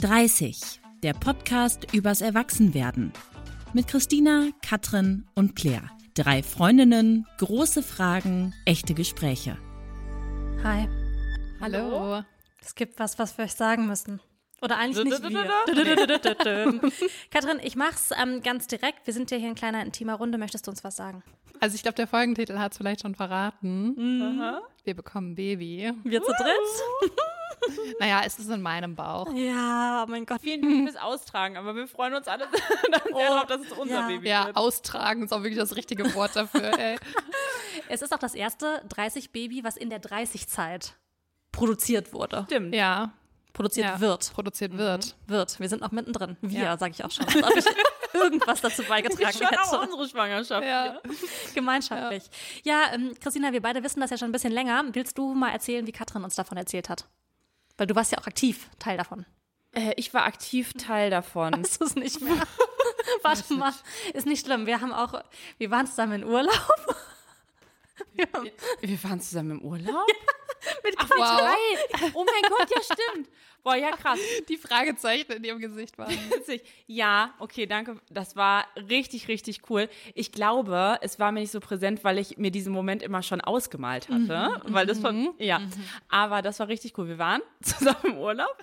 30, der Podcast übers Erwachsenwerden. Mit Christina, Katrin und Claire. Drei Freundinnen, große Fragen, echte Gespräche. Hi. Hallo. Es gibt was, was wir euch sagen müssen. Oder eigentlich nicht wir. Katrin, ich mach's ähm, ganz direkt. Wir sind ja hier in kleiner intimer Runde. Möchtest du uns was sagen? Also ich glaube, der Folgentitel hat es vielleicht schon verraten. Wir bekommen Baby. Wir zu dritt? Naja, es ist in meinem Bauch. Ja, oh mein Gott. Vielen Dank fürs Austragen, aber wir freuen uns alle dann sehr drauf, dass es unser ja. Baby Ja, wird. austragen ist auch wirklich das richtige Wort dafür. Ey. Es ist auch das erste 30-Baby, was in der 30-Zeit produziert wurde. Stimmt. Ja, Produziert ja. wird. Produziert wird. Wird. Wir sind noch mittendrin. Wir, Ja. sage ich auch schon. Als ob ich irgendwas dazu beigetragen Schon auch hätte. unsere Schwangerschaft. Ja. Gemeinschaftlich. Ja, ähm, Christina, wir beide wissen das ja schon ein bisschen länger. Willst du mal erzählen, wie Katrin uns davon erzählt hat? Weil du warst ja auch aktiv Teil davon. Äh, ich war aktiv Teil davon. Weißt du es nicht mehr? Warte mal, ist nicht schlimm. Wir haben auch, wir waren zusammen in Urlaub. Wir Wir waren zusammen im Urlaub? mit Ach, geil. Oh mein Gott, ja stimmt. Boah, ja krass. Die Fragezeichen in ihrem Gesicht waren. Witzig. Ja, okay, danke. Das war richtig, richtig cool. Ich glaube, es war mir nicht so präsent, weil ich mir diesen Moment immer schon ausgemalt hatte. weil das von, ja. Aber das war richtig cool. Wir waren zusammen im Urlaub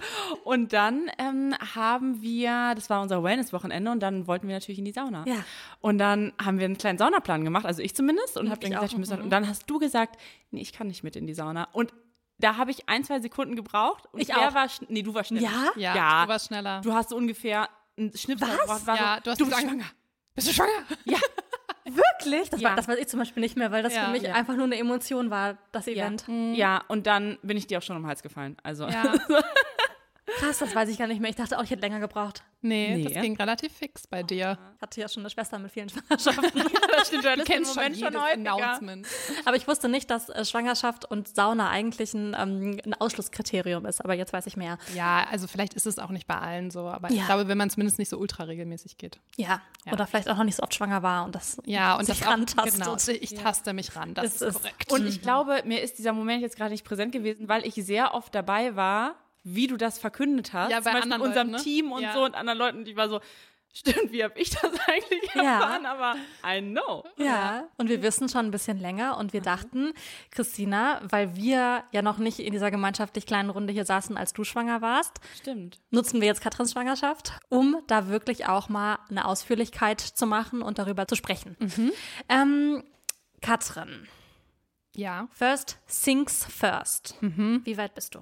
und dann ähm, haben wir, das war unser Wellness-Wochenende und dann wollten wir natürlich in die Sauna. Ja. Und dann haben wir einen kleinen Saunaplan gemacht, also ich zumindest, und habe dann gesagt, wir müssen, und dann hast du gesagt, nee, ich kann nicht mit in die Sauna. Und da habe ich ein, zwei Sekunden gebraucht. Und Ich Claire auch. war, nee, du warst schneller. Ja? Ja, Ja. du warst schneller. Du hast so ungefähr einen Schnipsel Was? gebraucht. War ja, so, du hast du bist schwanger. Bist du schwanger? Ja, Wirklich? Das, Ja. war, das weiß ich zum Beispiel nicht mehr, weil das Ja. für mich Ja. einfach nur eine Emotion war, das Event. ja, und dann bin ich dir auch schon um den Hals gefallen. Also, Ja. Krass, das weiß ich gar nicht mehr. Ich dachte auch, ich hätte länger gebraucht. Nee, Nee. das ging relativ fix bei dir. Ich hatte ja schon eine Schwester mit vielen Schwangerschaften. das stimmt, du hattest den Moment schon, jedes häufiger. Announcement. Aber ich wusste nicht, dass äh, Schwangerschaft und Sauna eigentlich ein, ähm, ein Ausschlusskriterium ist. Aber jetzt weiß ich mehr. Ja, also vielleicht ist es auch nicht bei allen so, aber Ja. ich glaube, wenn man zumindest nicht so ultra regelmäßig geht. Ja. Ja. Oder vielleicht auch noch nicht so oft schwanger war und das Ja, und sich das auch, rantastet. genau, ich taste mich ran, das Es ist, ist- korrekt. Und ich glaube, mir ist dieser Moment jetzt gerade nicht präsent gewesen, weil ich sehr oft dabei war, wie du das verkündet hast. Ja, bei Zum anderen unserem Leuten, ne? Team und Ja. so und anderen Leuten, die war so, stimmt, wie habe ich das eigentlich Ja. erfahren? Aber I know. Ja, und wir wissen schon ein bisschen länger und wir dachten, Christina, weil wir ja noch nicht in dieser gemeinschaftlich kleinen Runde hier saßen, als du schwanger warst, Stimmt. nutzen wir jetzt Katrins Schwangerschaft, um da wirklich auch mal eine Ausführlichkeit zu machen und darüber zu sprechen. Ähm, Katrin, ja, first things first. Wie weit bist du?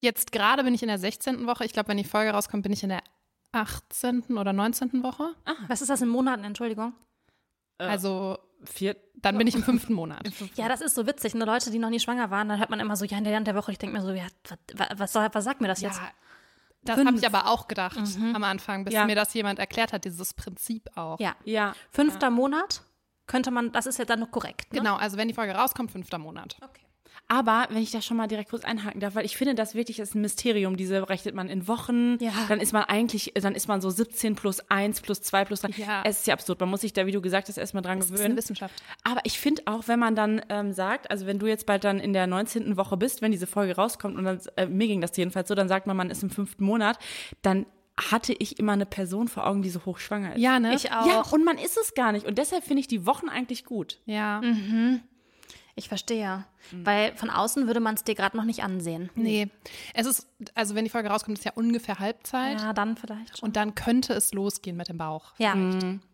Jetzt gerade bin ich in der 16. Woche. Ich glaube, wenn die Folge rauskommt, bin ich in der 18. oder 19. Woche. Was ist das in Monaten, Entschuldigung? Also Vier, dann bin ich im fünften Monat. Ja, das ist so witzig. Nur Leute, die noch nie schwanger waren, dann hört man immer so, ja, in der, in der Woche. Ich denke mir so, ja, was, was, was sagt mir das jetzt? Ja, das habe ich aber auch gedacht am Anfang, bis Ja. mir das jemand erklärt hat, dieses Prinzip auch. Ja. ja. Fünfter Monat könnte man, das ist ja dann noch korrekt. Ne? Genau, also wenn die Folge rauskommt, fünfter Monat. Okay. Aber wenn ich da schon mal direkt kurz einhaken darf, weil ich finde, das wirklich ist ein Mysterium. Diese rechnet man in Wochen, Ja. dann ist man eigentlich, dann ist man so 17 plus 1 plus 2 plus 3. Ja. Es ist ja absurd. Man muss sich da, wie du gesagt hast, erstmal dran Das ist eine gewöhnen. Wissenschaft. Aber ich finde auch, wenn man dann ähm, sagt, also wenn du jetzt bald dann in der 19. Woche bist, wenn diese Folge rauskommt und dann, äh, mir ging das jedenfalls so, dann sagt man, man ist im fünften Monat, dann hatte ich immer eine Person vor Augen, die so hochschwanger ist. Ja, ne? Ich auch. Ja, und man ist es gar nicht. Und deshalb finde ich die Wochen eigentlich gut. Ja. Ich verstehe. Weil von außen würde man es dir gerade noch nicht ansehen. Nee. Es ist, also wenn die Folge rauskommt, ist ja ungefähr Halbzeit. Ja, dann vielleicht schon. Und dann könnte es losgehen mit dem Bauch. Ja,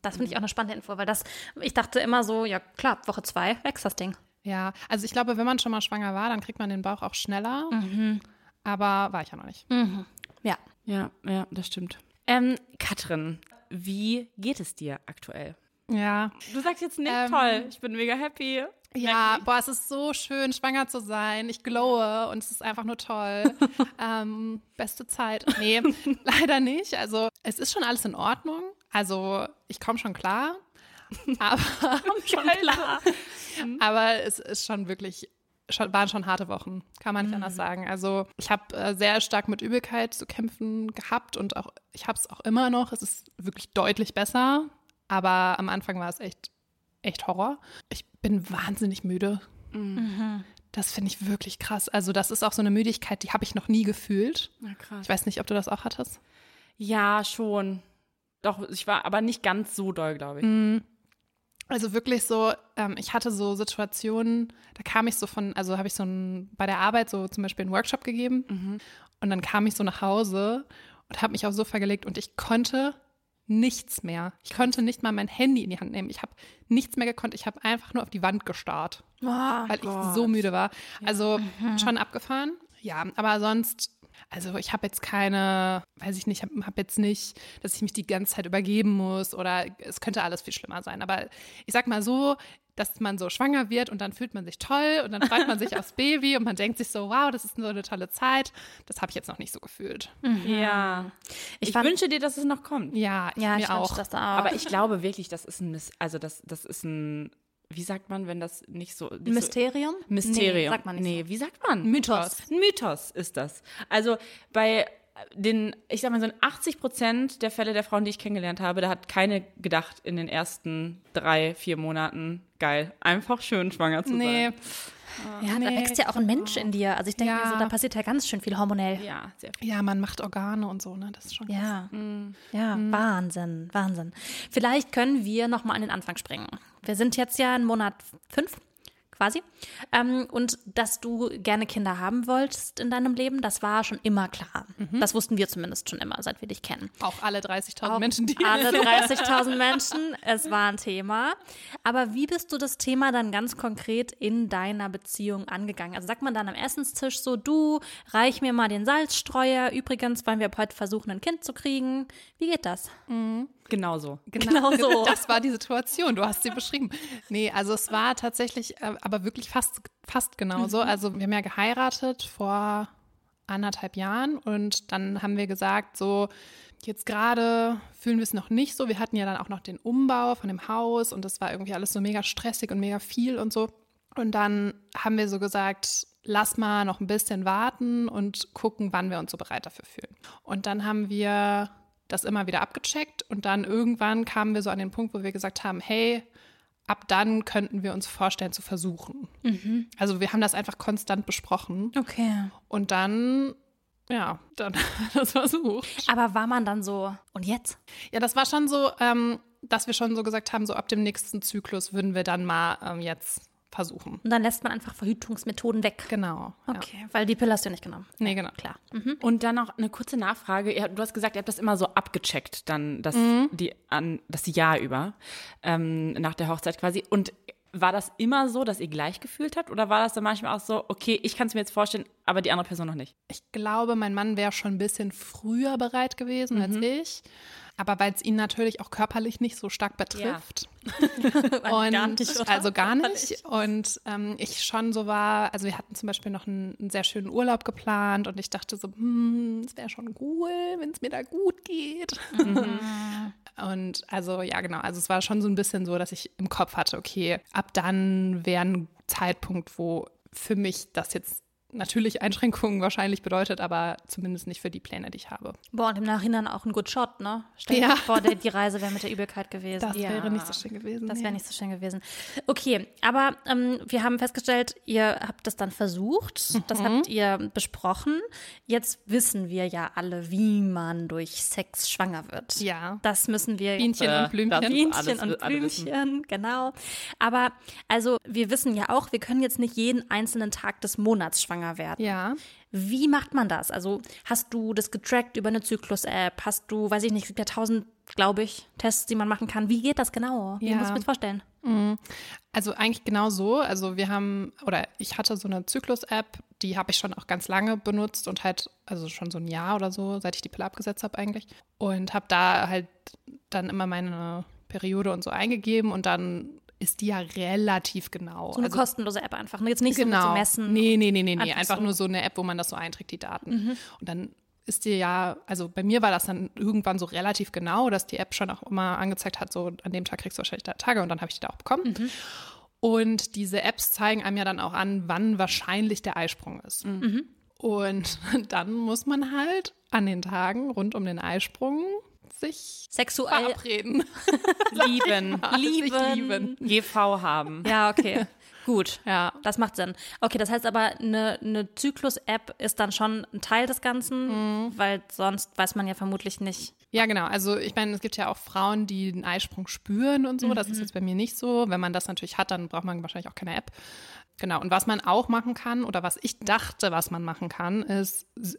das finde ich auch eine spannende Info, weil das, ich dachte immer so, ja klar, Woche zwei wächst das Ding. Ja, also ich glaube, wenn man schon mal schwanger war, dann kriegt man den Bauch auch schneller. Aber war ich ja noch nicht. Ja. Ja, ja, das stimmt. Ähm, Katrin, wie geht es dir aktuell? Ja. Du sagst jetzt nicht Ähm, toll, ich bin mega happy. Ja, boah, es ist so schön, schwanger zu sein. Ich glowe und es ist einfach nur toll. ähm, beste Zeit. Nee, leider nicht. Also es ist schon alles in Ordnung. Also ich komme schon klar. Aber Schon klar. Aber es ist schon wirklich, schon, waren schon harte Wochen, kann man nicht anders sagen. Also ich habe äh, sehr stark mit Übelkeit zu kämpfen gehabt und auch ich habe es auch immer noch. Es ist wirklich deutlich besser, aber am Anfang war es echt, echt Horror. Ich bin wahnsinnig müde. Das finde ich wirklich krass. Also das ist auch so eine Müdigkeit, die habe ich noch nie gefühlt. Na krass. Ich weiß nicht, ob du das auch hattest. Ja, schon. Doch, ich war aber nicht ganz so doll, glaube ich. Also wirklich so, ähm, ich hatte so Situationen, da kam ich so von, also habe ich so ein, bei der Arbeit so zum Beispiel einen Workshop gegeben und dann kam ich so nach Hause und habe mich aufs Sofa gelegt und ich konnte nichts mehr. Ich konnte nicht mal mein Handy in die Hand nehmen. Ich habe nichts mehr gekonnt. Ich habe einfach nur auf die Wand gestarrt, weil ich so müde war. Also schon abgefahren. Ja, aber sonst, also ich habe jetzt keine, weiß ich nicht, habe hab jetzt nicht, dass ich mich die ganze Zeit übergeben muss oder es könnte alles viel schlimmer sein. Aber ich sag mal so, dass man so schwanger wird und dann fühlt man sich toll und dann freut man sich aufs Baby und man denkt sich so, wow, das ist so eine tolle Zeit. Das habe ich jetzt noch nicht so gefühlt. Ja. Ich, fand- wünsche dir, dass es noch kommt. Ja, ich Ja, mir ich auch. wünsche das auch. Aber ich glaube wirklich, das ist ein, Miss also das, das ist ein, wie sagt man, wenn das nicht so. Nicht Mysterium? So, Mysterium. Nee, sagt man nicht Nee, wie sagt man? Mythos. Ein Mythos ist das. Also bei den, ich sag mal so in 80 Prozent der Fälle der Frauen, die ich kennengelernt habe, da hat keine gedacht in den ersten drei, vier Monaten, geil, einfach schön schwanger zu Nee, sein. Ja, da Nee, wächst ja auch ein Mensch in dir. Also ich denke Ja. so, da passiert ja ganz schön viel hormonell. Ja, sehr viel. ja, man macht Organe und so, ne? Das ist schon. Ja, ja, Wahnsinn, Wahnsinn. Vielleicht können wir noch mal an den Anfang springen. Wir sind jetzt ja in Monat fünf, quasi. Ähm, und dass du gerne Kinder haben wolltest in deinem Leben, das war schon immer klar. Das wussten wir zumindest schon immer, seit wir dich kennen. Auch alle 30.000 Auch Menschen, die alle 30.000 Menschen, es war ein Thema. Aber wie bist du das Thema dann ganz konkret in deiner Beziehung angegangen? Also sagt man dann am Essenstisch so, du, reich mir mal den Salzstreuer. Übrigens wollen wir ab heute versuchen, ein Kind zu kriegen. Wie geht das? Genau so. Genau so. Das war die Situation, du hast sie beschrieben. Nee, also es war tatsächlich, äh, aber wirklich fast, fast genauso. Also wir haben ja geheiratet vor anderthalb Jahren und dann haben wir gesagt, so jetzt gerade fühlen wir es noch nicht so. Wir hatten ja dann auch noch den Umbau von dem Haus und das war irgendwie alles so mega stressig und mega viel und so. Und dann haben wir so gesagt, lass mal noch ein bisschen warten und gucken, wann wir uns so bereit dafür fühlen. Und dann haben wir das immer wieder abgecheckt und dann irgendwann kamen wir so an den Punkt, wo wir gesagt haben, hey, ab dann könnten wir uns vorstellen zu versuchen. Also wir haben das einfach konstant besprochen Okay. und dann, ja, dann das versucht. Aber war man dann so, und jetzt? Ja, das war schon so, ähm, dass wir schon so gesagt haben, so ab dem nächsten Zyklus würden wir dann mal ähm, jetzt versuchen. Und dann lässt man einfach Verhütungsmethoden weg. Genau. Ja. Okay, weil die Pille hast du nicht genommen. Nee, genau. Klar. Und dann noch eine kurze Nachfrage. Du hast gesagt, ihr habt das immer so abgecheckt, dann das, die, an, das Jahr über, ähm, nach der Hochzeit quasi. Und war das immer so, dass ihr gleich gefühlt habt? Oder war das dann manchmal auch so, okay, ich kann es mir jetzt vorstellen, aber die andere Person noch nicht? Ich glaube, mein Mann wäre schon ein bisschen früher bereit gewesen als ich. Aber weil es ihn natürlich auch körperlich nicht so stark betrifft. Und gar nicht, also gar nicht. Und ähm, ich schon so war, also wir hatten zum Beispiel noch einen, einen sehr schönen Urlaub geplant und ich dachte so, hm, es wäre schon cool, wenn es mir da gut geht. Und also ja, genau. Also es war schon so ein bisschen so, dass ich im Kopf hatte, okay, ab dann wäre ein Zeitpunkt, wo für mich das jetzt natürlich Einschränkungen wahrscheinlich bedeutet, aber zumindest nicht für die Pläne, die ich habe. Boah, und im Nachhinein auch ein Good Shot, ne? Stell dir Ja. vor, der, die Reise wäre mit der Übelkeit gewesen. Das wäre nicht so schön gewesen. Das nee. wäre nicht so schön gewesen. Okay, aber ähm, wir haben festgestellt, ihr habt das dann versucht, das Mhm. habt ihr besprochen. Jetzt wissen wir ja alle, wie man durch Sex schwanger wird. Ja. Das müssen wir Bienchen Äh, und Blümchen. das- Bienchen alles- und. Blümchen, genau. Aber also wir wissen ja auch, wir können jetzt nicht jeden einzelnen Tag des Monats schwanger werden. Ja. Wie macht man das? Also hast du das getrackt über eine Zyklus-App? Hast du, weiß ich nicht, es gibt ja tausend, glaube ich, Tests, die man machen kann. Wie geht das genau? Wie Ja. muss ich mir das vorstellen? Also eigentlich genau so. Also wir haben, oder ich hatte so eine Zyklus-App, die habe ich schon auch ganz lange benutzt und halt, also schon so ein Jahr oder so, seit ich die Pille abgesetzt habe eigentlich. Und habe da halt dann immer meine Periode und so eingegeben und dann ist die ja relativ genau. So eine also, kostenlose App einfach. ne? Jetzt nicht genau. so messen. Nee, nee, nee, nee, nee. Einfach so. Mhm. nur so eine App, wo man das so einträgt, die Daten. Und dann ist dir ja, also bei mir war das dann irgendwann so relativ genau, dass die App schon auch immer angezeigt hat, so an dem Tag kriegst du wahrscheinlich drei Tage und dann habe ich die da auch bekommen. Mhm. Und diese Apps zeigen einem ja dann auch an, wann wahrscheinlich der Eisprung ist. Mhm. Und dann muss man halt an den Tagen rund um den Eisprung sich Sexuell verabreden. Lieben. Sich lieben. lieben. GV haben. Ja, okay. Gut, Ja. das macht Sinn. Okay, das heißt aber, eine, eine Zyklus-App ist dann schon ein Teil des Ganzen, Mhm. weil sonst weiß man ja vermutlich nicht. Ja, genau. Also ich meine, es gibt ja auch Frauen, die den Eisprung spüren und so. Das ist jetzt bei mir nicht so. Wenn man das natürlich hat, dann braucht man wahrscheinlich auch keine App. Genau. Und was man auch machen kann oder was ich dachte, was man machen kann, ist S-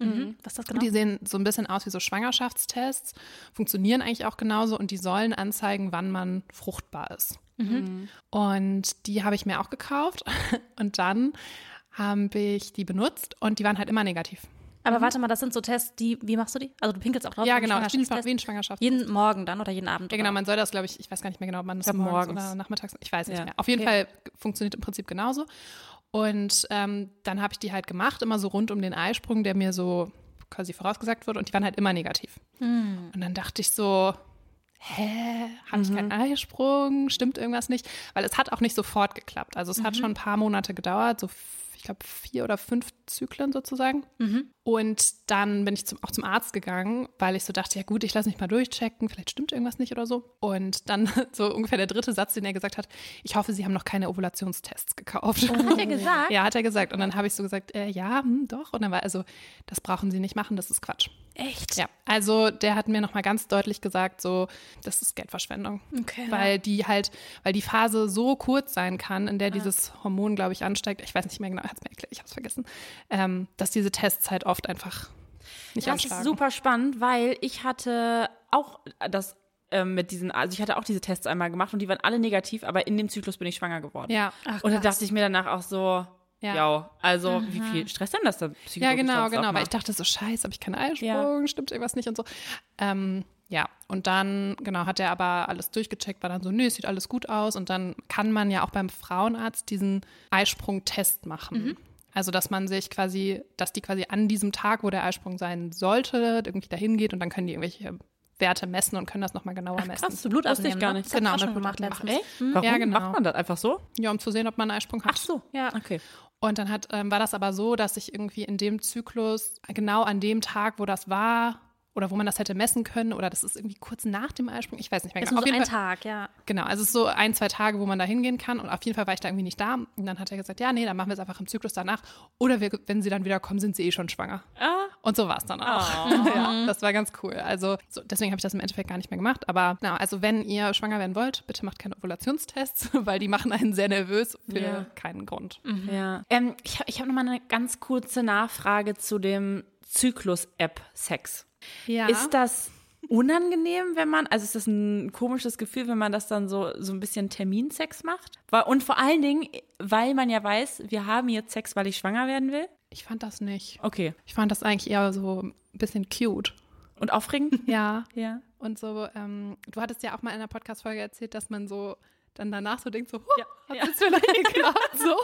Ovulationstests. Was ist das genau? Die sehen so ein bisschen aus wie so Schwangerschaftstests, funktionieren eigentlich auch genauso und die sollen anzeigen, wann man fruchtbar ist. Und die habe ich mir auch gekauft und dann habe ich die benutzt und die waren halt immer negativ. aber warte mal, das sind so Tests, die, wie machst du die? Also du pinkelst auch drauf? Ja, genau, wie ein Schwangerschaftstest? Schwangerschaft. Jeden Morgen dann oder jeden Abend? Ja, genau, man soll das, glaube ich, ich weiß gar nicht mehr genau, ob man das morgens, morgens. oder nachmittags, ich weiß nicht Ja. mehr. Auf jeden Okay. Fall funktioniert im Prinzip genauso. Und ähm, dann habe ich die halt gemacht, immer so rund um den Eisprung, der mir so quasi vorausgesagt wurde und die waren halt immer negativ. Hm. Und dann dachte ich so, hä, habe ich keinen Eisprung? Stimmt irgendwas nicht? Weil es hat auch nicht sofort geklappt. Also es hat schon ein paar Monate gedauert, so glaube vier oder fünf Zyklen sozusagen. Und dann bin ich zum, auch zum Arzt gegangen, weil ich so dachte, ja gut, ich lasse mich mal durchchecken, vielleicht stimmt irgendwas nicht oder so. Und dann so ungefähr der dritte Satz, den er gesagt hat, ich hoffe, Sie haben noch keine Ovulationstests gekauft. Hat er gesagt? Ja, hat er gesagt. Und dann habe ich so gesagt, äh, ja, hm, doch. Und dann war also, das brauchen Sie nicht machen, das ist Quatsch. Echt? Ja, also der hat mir nochmal ganz deutlich gesagt, so, das ist Geldverschwendung. Okay. Weil die halt, weil die Phase so kurz sein kann, in der dieses Hormon, glaube ich, ansteigt. Ich weiß nicht mehr genau, er hat es mir erklärt, ich habe es vergessen, ähm, dass diese Tests halt oft einfach nicht Das anschlagen. ist super spannend, weil ich hatte auch das ähm, mit diesen, also ich hatte auch diese Tests einmal gemacht und die waren alle negativ, aber in dem Zyklus bin ich schwanger geworden. Ja. Ach, und da dachte ich mir danach auch so, Ja. ja, also wie viel Stress denn das dann psychologisch Ja, genau, genau. Weil ich dachte so, scheiße, habe ich keinen Eisprung, stimmt irgendwas nicht und so. Ähm, ja, und dann, genau, hat er aber alles durchgecheckt, war dann so, nö, es sieht alles gut aus. Und dann kann man ja auch beim Frauenarzt diesen Eisprung-Test machen. Also, dass man sich quasi, dass die quasi an diesem Tag, wo der Eisprung sein sollte, irgendwie dahin geht und dann können die irgendwelche Werte messen und können das nochmal genauer messen. Krass, du Blut Wusste ich abnehmen, gar ne? nicht. Das ich Genau, mit gemacht letztens. Echt? Warum Ja, genau. macht man das einfach so? Ja, um zu sehen, ob man einen Eisprung hat. Ach so. Ja. Okay. Und dann hat, ähm, war das aber so, dass ich irgendwie in dem Zyklus, genau an dem Tag, wo das war, oder wo man das hätte messen können, oder das ist irgendwie kurz nach dem Eisprung, ich weiß nicht mehr Ist genau. nur so Auf jeden ein Fall, Tag, ja. Genau, also es ist so ein, zwei Tage, wo man da hingehen kann. Und auf jeden Fall war ich da irgendwie nicht da. Und dann hat er gesagt, ja, nee, dann machen wir es einfach im Zyklus danach. Oder wir, wenn sie dann wieder kommen, sind sie eh schon schwanger. Ah. Und so war es dann auch. ja, das war ganz cool. Also so, deswegen habe ich das im Endeffekt gar nicht mehr gemacht. Aber genau, also wenn ihr schwanger werden wollt, bitte macht keine Ovulationstests, weil die machen einen sehr nervös für Ja. keinen Grund. Ja. Ähm, ich habe ich hab noch mal eine ganz kurze Nachfrage zu dem Zyklus-App-Sex. Ja. Ist das unangenehm, wenn man, also ist das ein komisches Gefühl, wenn man das dann so, so ein bisschen Terminsex macht? Und vor allen Dingen, weil man ja weiß, wir haben jetzt Sex, weil ich schwanger werden will. ich fand das nicht. Okay. Ich fand das eigentlich eher so ein bisschen cute. Und aufregend? Ja. ja. Und so, ähm, du hattest ja auch mal in einer Podcast-Folge erzählt, dass man so dann danach so denkt, so, huh, hat ja. das vielleicht geklappt? So.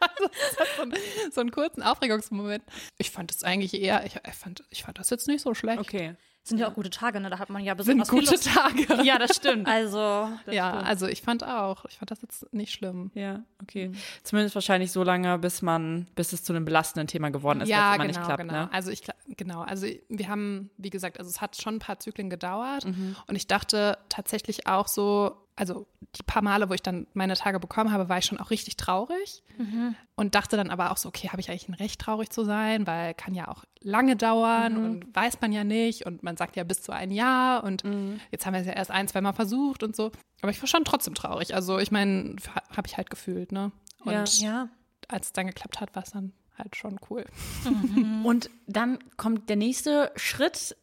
Also, das hat so, einen, so einen kurzen Aufregungsmoment. Ich fand das eigentlich eher, ich, ich, fand, ich fand das jetzt nicht so schlecht. Okay. Sind ja auch gute Tage, ne? Da hat man ja Sind besonders viel gute. Tage. Ja, das stimmt. Also, ja, also ich fand auch, ich fand das jetzt nicht schlimm. Ja, okay. Zumindest wahrscheinlich so lange, bis man, bis es zu einem belastenden Thema geworden ist, ja, genau, nicht klappt, genau. ne? Also ich genau, also wir haben, wie gesagt, also es hat schon ein paar Zyklen gedauert Mhm. und ich dachte tatsächlich auch so, also die paar Male, wo ich dann meine Tage bekommen habe, war ich schon auch richtig traurig Mhm. und dachte dann aber auch so, okay, habe ich eigentlich ein Recht traurig zu sein, weil kann ja auch lange dauern Mhm. und weiß man ja nicht und man sagt ja bis zu ein Jahr und Mhm. jetzt haben wir es ja erst ein, zwei Mal versucht und so, aber ich war schon trotzdem traurig. Also ich meine, habe ich halt gefühlt, ne? Und Ja. ja. als es dann geklappt hat, war es dann halt schon cool. Und dann kommt der nächste Schritt.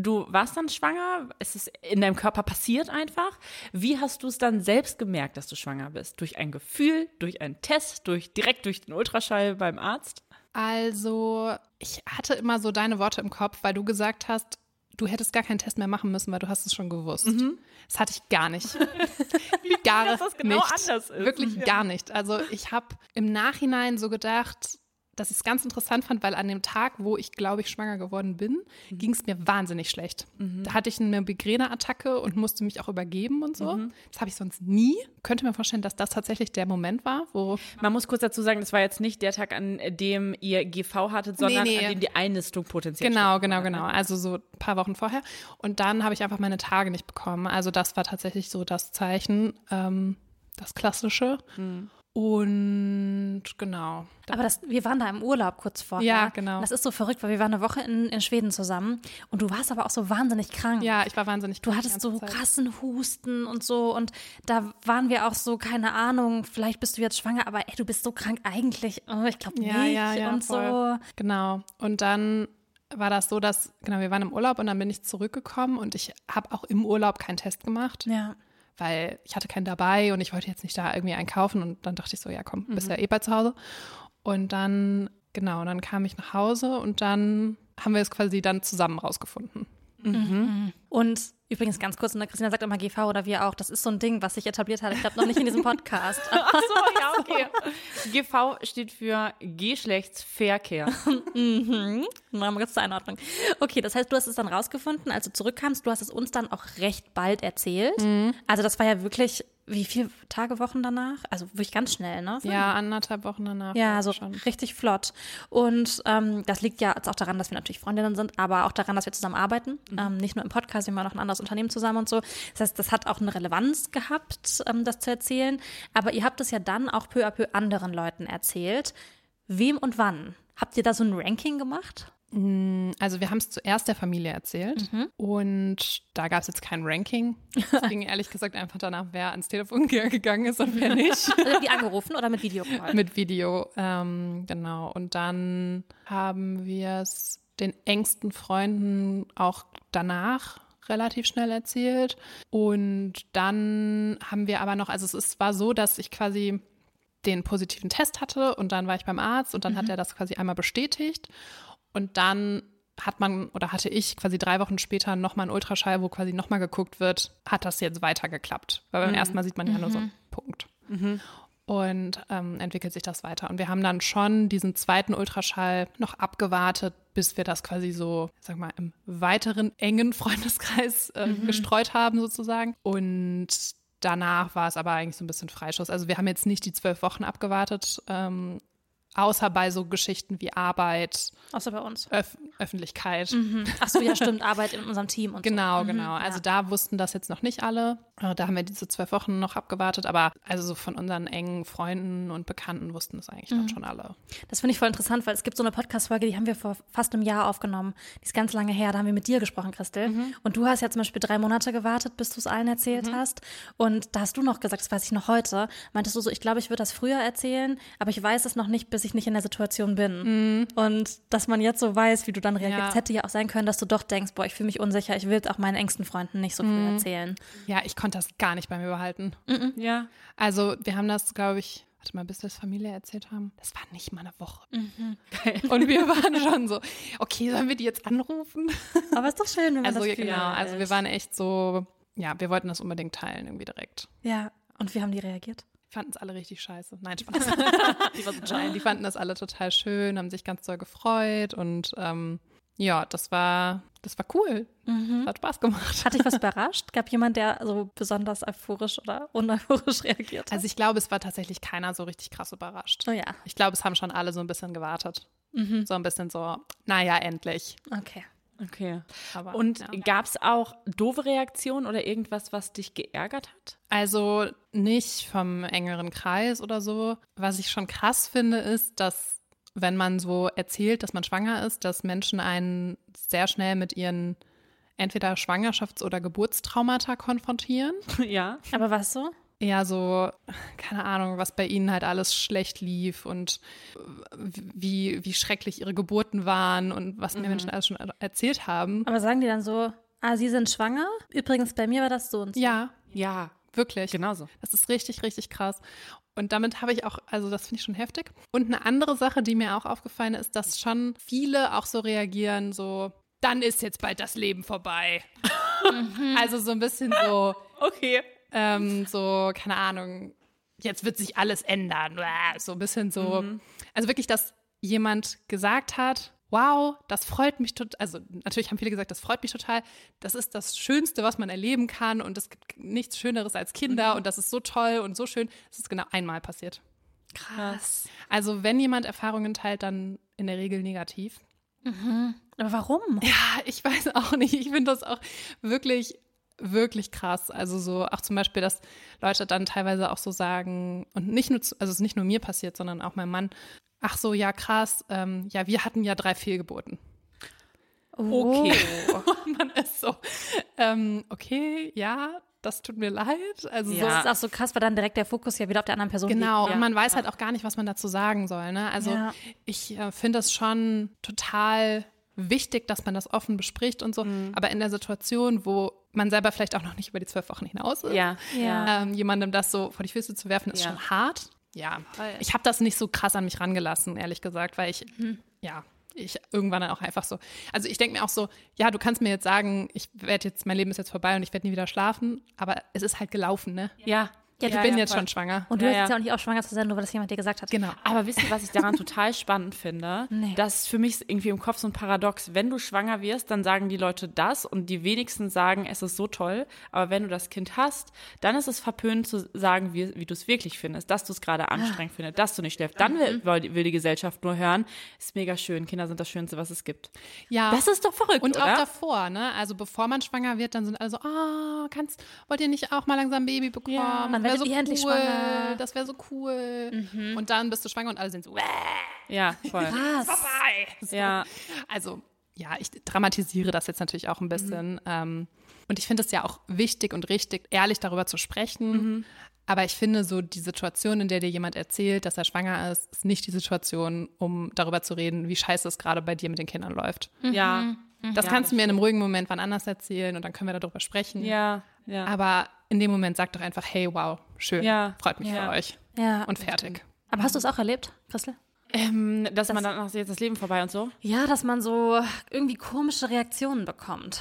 Du warst dann schwanger, es ist in deinem Körper passiert einfach. Wie hast du es dann selbst gemerkt, dass du schwanger bist? Durch ein Gefühl, durch einen Test, durch direkt durch den Ultraschall beim Arzt? Also, ich hatte immer so deine Worte im Kopf, weil du gesagt hast, du hättest gar keinen Test mehr machen müssen, weil du hast es schon gewusst. Das hatte ich gar nicht. gar dass das genau nicht. anders ist. Wirklich gar nicht. Also, ich habe im Nachhinein so gedacht, dass ich es ganz interessant fand, weil an dem Tag, wo ich, glaube ich, schwanger geworden bin, ging es mir wahnsinnig schlecht. Da hatte ich eine Migräneattacke und musste mich auch übergeben und so. Das habe ich sonst nie. Könnte mir vorstellen, dass das tatsächlich der Moment war, wo Man muss kurz dazu sagen, das war jetzt nicht der Tag, an dem ihr GV hattet, sondern nee. an dem die Einnistung potenziell Genau, genau, genau. Also so ein paar Wochen vorher. Und dann habe ich einfach meine Tage nicht bekommen. Also das war tatsächlich so das Zeichen, ähm, das Klassische. Hm. Und genau. Aber das, wir waren da im Urlaub kurz vorher. Ja, genau. Das ist so verrückt, weil wir waren eine Woche in, in Schweden zusammen und du warst aber auch so wahnsinnig krank. Ja, ich war wahnsinnig Du krank die hattest so Zeit. krassen Husten und so und da waren wir auch so, keine Ahnung, vielleicht bist du jetzt schwanger, aber ey, du bist so krank eigentlich. Oh, ich glaube Ja, nicht ja, ja, und voll. so. Genau. Und dann war das so, dass, genau, wir waren im Urlaub und dann bin ich zurückgekommen und ich habe auch im Urlaub keinen Test gemacht, Ja. Weil ich hatte keinen dabei und ich wollte jetzt nicht da irgendwie einkaufen und dann dachte ich so, ja komm, bist ja eh bei zu Hause. Und dann, genau, dann kam ich nach Hause und dann haben wir es quasi dann zusammen rausgefunden. Und übrigens ganz kurz, ne, Christina sagt immer GV oder wir auch, das ist so ein Ding, was sich etabliert hat. Ich glaube noch nicht in diesem Podcast. Ach so, ja, okay. GV steht für Geschlechtsverkehr. Mal kurz zur Einordnung. Okay, das heißt, du hast es dann rausgefunden, als du zurückkamst. Du hast es uns dann auch recht bald erzählt. Also das war ja wirklich, wie viele Tage, Wochen danach? Also wirklich ganz schnell, ne? Ja, anderthalb Wochen danach. Ja, so schon. richtig flott. Und ähm, das liegt ja auch daran, dass wir natürlich Freundinnen sind, aber auch daran, dass wir zusammen arbeiten. Ähm, nicht nur im Podcast, wir haben auch ein anderes Unternehmen zusammen und so. Das heißt, das hat auch eine Relevanz gehabt, ähm, das zu erzählen. Aber ihr habt es ja dann auch peu à peu anderen Leuten erzählt. Wem und wann? Habt ihr da so ein Ranking gemacht? Also wir haben es zuerst der Familie erzählt Mhm. und da gab es jetzt kein Ranking. Es ging ehrlich gesagt einfach danach, wer ans Telefon ge- gegangen ist und wer nicht. Also die angerufen oder mit Videocall? Mit Video, ähm, genau. Und dann haben wir es den engsten Freunden auch danach relativ schnell erzählt. Und dann haben wir aber noch, also es ist, war so, dass ich quasi den positiven Test hatte und dann war ich beim Arzt und dann hat er das quasi einmal bestätigt. Und dann hat man oder hatte ich quasi drei Wochen später nochmal einen Ultraschall, wo quasi nochmal geguckt wird, hat das jetzt weiter geklappt? Weil beim ersten Mal sieht man ja nur so einen Punkt. Und ähm, entwickelt sich das weiter. Und wir haben dann schon diesen zweiten Ultraschall noch abgewartet, bis wir das quasi so, ich sag mal, im weiteren engen Freundeskreis äh, gestreut haben sozusagen. Und danach war es aber eigentlich so ein bisschen Freischuss. Also wir haben jetzt nicht die zwölf Wochen abgewartet, ähm, außer bei so Geschichten wie Arbeit, Außer bei uns. Öff Öffentlichkeit. Ach so, ja, stimmt. Arbeit in unserem Team und Genau, so. Mhm, genau. Also da wussten das jetzt noch nicht alle. Äh, Da haben wir diese zwölf Wochen noch abgewartet, aber also so von unseren engen Freunden und Bekannten wussten das eigentlich Mhm. dann schon alle. Das finde ich voll interessant, weil es gibt so eine Podcast-Folge, die haben wir vor fast einem Jahr aufgenommen. Die ist ganz lange her. Da haben wir mit dir gesprochen, Christel. Und du hast ja zum Beispiel drei Monate gewartet, bis du es allen erzählt hast. Und da hast du noch gesagt, das weiß ich noch heute, meintest du so, ich glaube, ich würde das früher erzählen, aber ich weiß es noch nicht, bis ich nicht in der Situation bin. Und dass man jetzt so weiß, wie du dann reagierst. Ja. Es hätte ja auch sein können, dass du doch denkst, boah, ich fühle mich unsicher, ich will es auch meinen engsten Freunden nicht so früh erzählen. Ja, ich konnte das gar nicht bei mir behalten. Ja. Also wir haben das, glaube ich, warte mal, bis wir es Familie erzählt haben. Das war nicht mal eine Woche. Und wir waren schon so, okay, sollen wir die jetzt anrufen? Aber ist doch schön, wenn man Also das ja, genau, also wir waren echt so, ja, wir wollten das unbedingt teilen irgendwie direkt. Ja, und wie haben die reagiert? Fanden es alle richtig scheiße. Nein, Spaß. Nein, die fanden das alle total schön, haben sich ganz doll gefreut und ähm, ja, das war, das war cool. Das hat Spaß gemacht. Hat dich was überrascht? Gab jemand, der so besonders euphorisch oder uneuphorisch reagiert hat? Also ich glaube, es war tatsächlich keiner so richtig krass überrascht. oh ja, Ich glaube, es haben schon alle so ein bisschen gewartet. So ein bisschen so, naja, endlich. okay. Okay. Aber, Und ja. gab es auch doofe Reaktionen oder irgendwas, was dich geärgert hat? Also nicht vom engeren Kreis oder so. Was ich schon krass finde, ist, dass wenn man so erzählt, dass man schwanger ist, dass Menschen einen sehr schnell mit ihren entweder Schwangerschafts- oder Geburtstraumata konfrontieren. ja. Aber was so? Eher so, keine Ahnung, was bei ihnen halt alles schlecht lief und wie, wie schrecklich ihre Geburten waren und was mir Menschen alles schon erzählt haben. Aber sagen die dann so, ah, sie sind schwanger? Übrigens, bei mir war das so und so. Ja, Ja. wirklich. Genauso. Das ist richtig, richtig krass. Und damit habe ich auch, also das finde ich schon heftig. Und eine andere Sache, die mir auch aufgefallen ist, dass schon viele auch so reagieren, so, dann ist jetzt bald das Leben vorbei. also so ein bisschen so, Okay. Ähm, so, keine Ahnung, jetzt wird sich alles ändern. So ein bisschen so. Also wirklich, dass jemand gesagt hat, wow, das freut mich total. Also natürlich haben viele gesagt, das freut mich total. Das ist das Schönste, was man erleben kann und es gibt nichts Schöneres als Kinder und das ist so toll und so schön. Das ist genau einmal passiert. Krass. Also wenn jemand Erfahrungen teilt, dann in der Regel negativ. Aber warum? Ja, ich weiß auch nicht. Ich finde das auch wirklich wirklich krass. Also so auch zum Beispiel, dass Leute dann teilweise auch so sagen, und nicht nur, also es ist nicht nur mir passiert, sondern auch mein Mann, ach so, ja krass, ähm, ja, wir hatten ja drei Fehlgeburten. Okay. Und man ist so, ähm, okay, ja, das tut mir leid. Also Das so, ist auch so krass, weil dann direkt der Fokus ja wieder auf der anderen Person Genau, liegt. und man weiß halt auch gar nicht, was man dazu sagen soll. Ne? Also Ja. ich äh, finde es schon total wichtig, dass man das offen bespricht und so. Mhm. Aber in der Situation, wo man selber vielleicht auch noch nicht über die zwölf Wochen hinaus ist, Ja, Ja. ähm, jemandem das so vor die Füße zu werfen, ist Ja. schon hart. Ja, ich habe das nicht so krass an mich rangelassen, ehrlich gesagt, weil ich, Mhm. ja, ich irgendwann dann auch einfach so, also ich denke mir auch so, ja, du kannst mir jetzt sagen, ich werde jetzt, mein Leben ist jetzt vorbei und ich werde nie wieder schlafen, aber es ist halt gelaufen, ne? Ja. Ja, Ich du bin ja, jetzt voll. schon schwanger. Und du Ja, ja, jetzt ja. ja auch nicht auch schwanger zu sein, nur weil das jemand dir gesagt hat. Genau. Aber wisst ihr, was ich daran total spannend finde? Nee. Das ist für mich irgendwie im Kopf so ein Paradox. Wenn du schwanger wirst, dann sagen die Leute das und die wenigsten sagen, es ist so toll. Aber wenn du das Kind hast, dann ist es verpönt zu sagen, wie, wie du es wirklich findest, dass du es gerade anstrengend findest, dass du nicht schläfst. Dann will, will die Gesellschaft nur hören, ist mega schön, Kinder sind das Schönste, was es gibt. Ja. Das ist doch verrückt, Und oder? auch davor, ne? Also bevor man schwanger wird, dann sind alle so, ah, kannst, wollt ihr nicht auch mal langsam ein Baby bekommen? Ja, dann Das wär werdet ihr endlich cool. Das wäre so cool. Und dann bist du schwanger und alle sind so, "Wäh." Ja, voll. Krass. so. Ja. Also, ja, ich dramatisiere das jetzt natürlich auch ein bisschen. Ähm, und ich finde es ja auch wichtig und richtig, ehrlich darüber zu sprechen. Aber ich finde so die Situation, in der dir jemand erzählt, dass er schwanger ist, ist nicht die Situation, um darüber zu reden, wie scheiße es gerade bei dir mit den Kindern läuft. Ja. Das Ja, kannst du mir in einem ruhigen Moment wann anders erzählen und dann können wir darüber sprechen. Ja. Ja. Aber in dem Moment sag doch einfach, hey, wow, schön, Ja. freut mich Ja. für euch. Ja. Und fertig. Aber hast du es auch erlebt, Christel? ähm, dass man dann ach, jetzt das Leben vorbei und so. Ja, dass man so irgendwie komische Reaktionen bekommt.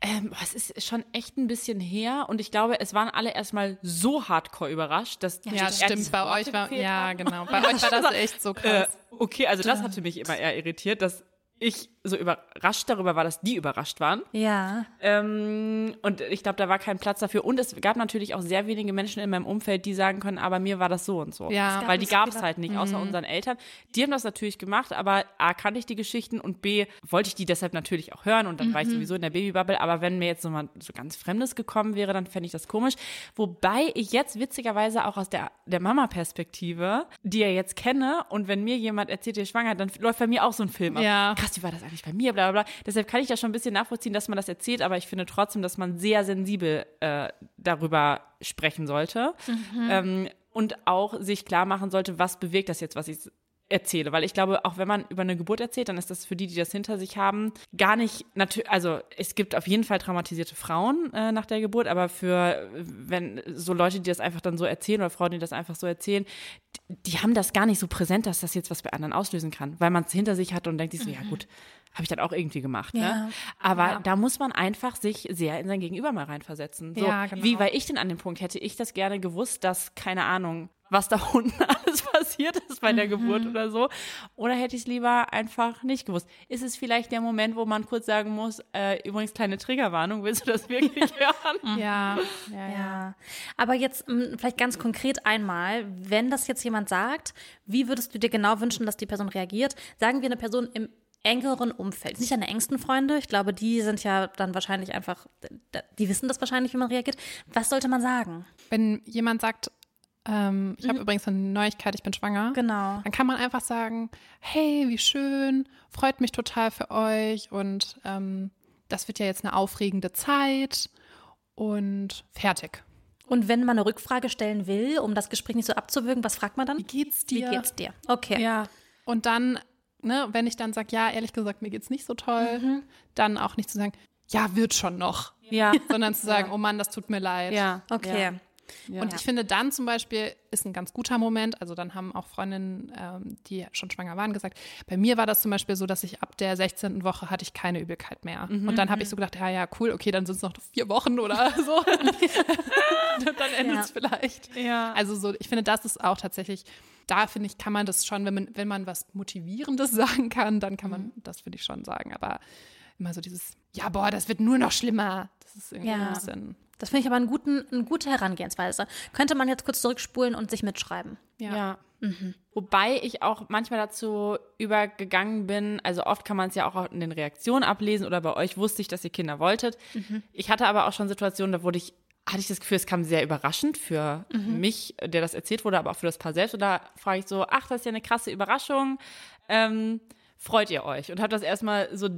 Ähm, es ist schon echt ein bisschen her und ich glaube, es waren alle erstmal so hardcore überrascht, dass Ja, die ersten stimmt. Bei euch war, ja, genau. Bei euch war das echt so Äh, krass. okay, also das hatte mich immer eher irritiert, dass ich so überrascht darüber war, dass die überrascht waren. Ja. Ähm, und ich glaube, da war kein Platz dafür. Und es gab natürlich auch sehr wenige Menschen in meinem Umfeld, die sagen können, aber mir war das so und so. Ja. Weil die gab es halt nicht, außer unseren Eltern. Die haben das natürlich gemacht, aber A, kannte ich die Geschichten und B, wollte ich die deshalb natürlich auch hören und dann war ich sowieso in der Babybubble. Aber wenn mir jetzt so mal so ganz Fremdes gekommen wäre, dann fände ich das komisch. Wobei ich jetzt witzigerweise auch aus der, der Mama-Perspektive, die ja jetzt kenne und wenn mir jemand erzählt, ihr ist schwanger, dann läuft bei mir auch so ein Film ab. Ja. Krass, wie war das eigentlich bei mir, bla bla bla. Deshalb kann ich das schon ein bisschen nachvollziehen, dass man das erzählt, aber ich finde trotzdem, dass man sehr sensibel äh, darüber sprechen sollte. Ähm, und auch sich klar machen sollte, was bewegt das jetzt, was ich erzähle. Weil ich glaube, auch wenn man über eine Geburt erzählt, dann ist das für die, die das hinter sich haben, gar nicht natürlich, also es gibt auf jeden Fall traumatisierte Frauen äh, nach der Geburt, aber für wenn so Leute, die das einfach dann so erzählen oder Frauen, die das einfach so erzählen, die, die haben das gar nicht so präsent, dass das jetzt was bei anderen auslösen kann, weil man es hinter sich hat und denkt sich so, ja gut, habe ich dann auch irgendwie gemacht. Ja. Ne? Aber da muss man einfach sich sehr in sein Gegenüber mal reinversetzen. So, Ja, genau. Wie war ich denn an dem Punkt? Hätte ich das gerne gewusst, dass, keine Ahnung, was da unten alles passiert ist bei der Geburt oder so? Oder hätte ich es lieber einfach nicht gewusst? Ist es vielleicht der Moment, wo man kurz sagen muss, äh, übrigens kleine Triggerwarnung, willst du das wirklich hören? Ja, ja, ja. Ja. Aber jetzt m, vielleicht ganz konkret einmal, wenn das jetzt jemand sagt, wie würdest du dir genau wünschen, dass die Person reagiert? Sagen wir eine Person im engeren Umfeld, nicht deine engsten Freunde. Ich glaube, die sind ja dann wahrscheinlich einfach, die wissen das wahrscheinlich, wie man reagiert. Was sollte man sagen? Wenn jemand sagt, ähm, ich habe übrigens eine Neuigkeit, ich bin schwanger. Genau. Dann kann man einfach sagen, hey, wie schön, freut mich total für euch und ähm, das wird ja jetzt eine aufregende Zeit und fertig. Und wenn man eine Rückfrage stellen will, um das Gespräch nicht so abzuwürgen, was fragt man dann? Wie geht's Wie dir? geht's dir? Okay. Ja. Und dann, ne, wenn ich dann sage, ja, ehrlich gesagt, mir geht's nicht so toll, Mhm. dann auch nicht zu sagen, ja, wird schon noch, Ja. sondern zu sagen, oh Mann, das tut mir leid. Ja. Okay. Ja. Und ich finde dann zum Beispiel ist ein ganz guter Moment, also dann haben auch Freundinnen, ähm, die schon schwanger waren, gesagt, bei mir war das zum Beispiel so, dass ich ab der 16. Woche hatte ich keine Übelkeit mehr. Und dann habe ich so gedacht, ja, ja, cool, okay, dann sind es noch vier Wochen oder so. dann endet es Ja. vielleicht. Ja. Also so, ich finde, das ist auch tatsächlich, da finde ich, kann man das schon, wenn man, wenn man was Motivierendes sagen kann, dann kann man das, finde ich, schon sagen. Aber immer so dieses, ja, boah, das wird nur noch schlimmer. Das ist irgendwie Ja. ein bisschen, Das finde ich aber einen guten, eine gute Herangehensweise. Könnte man jetzt kurz zurückspulen und sich mitschreiben. ja. Ja. Wobei ich auch manchmal dazu übergegangen bin, also oft kann man es ja auch in den Reaktionen ablesen oder bei euch wusste ich, dass ihr Kinder wolltet. Ich hatte aber auch schon Situationen, da wurde ich, hatte ich das Gefühl, es kam sehr überraschend für mich, der das erzählt wurde, aber auch für das Paar selbst. Und da frage ich so, ach, das ist ja eine krasse Überraschung. Ähm, freut ihr euch? Und habe das erstmal so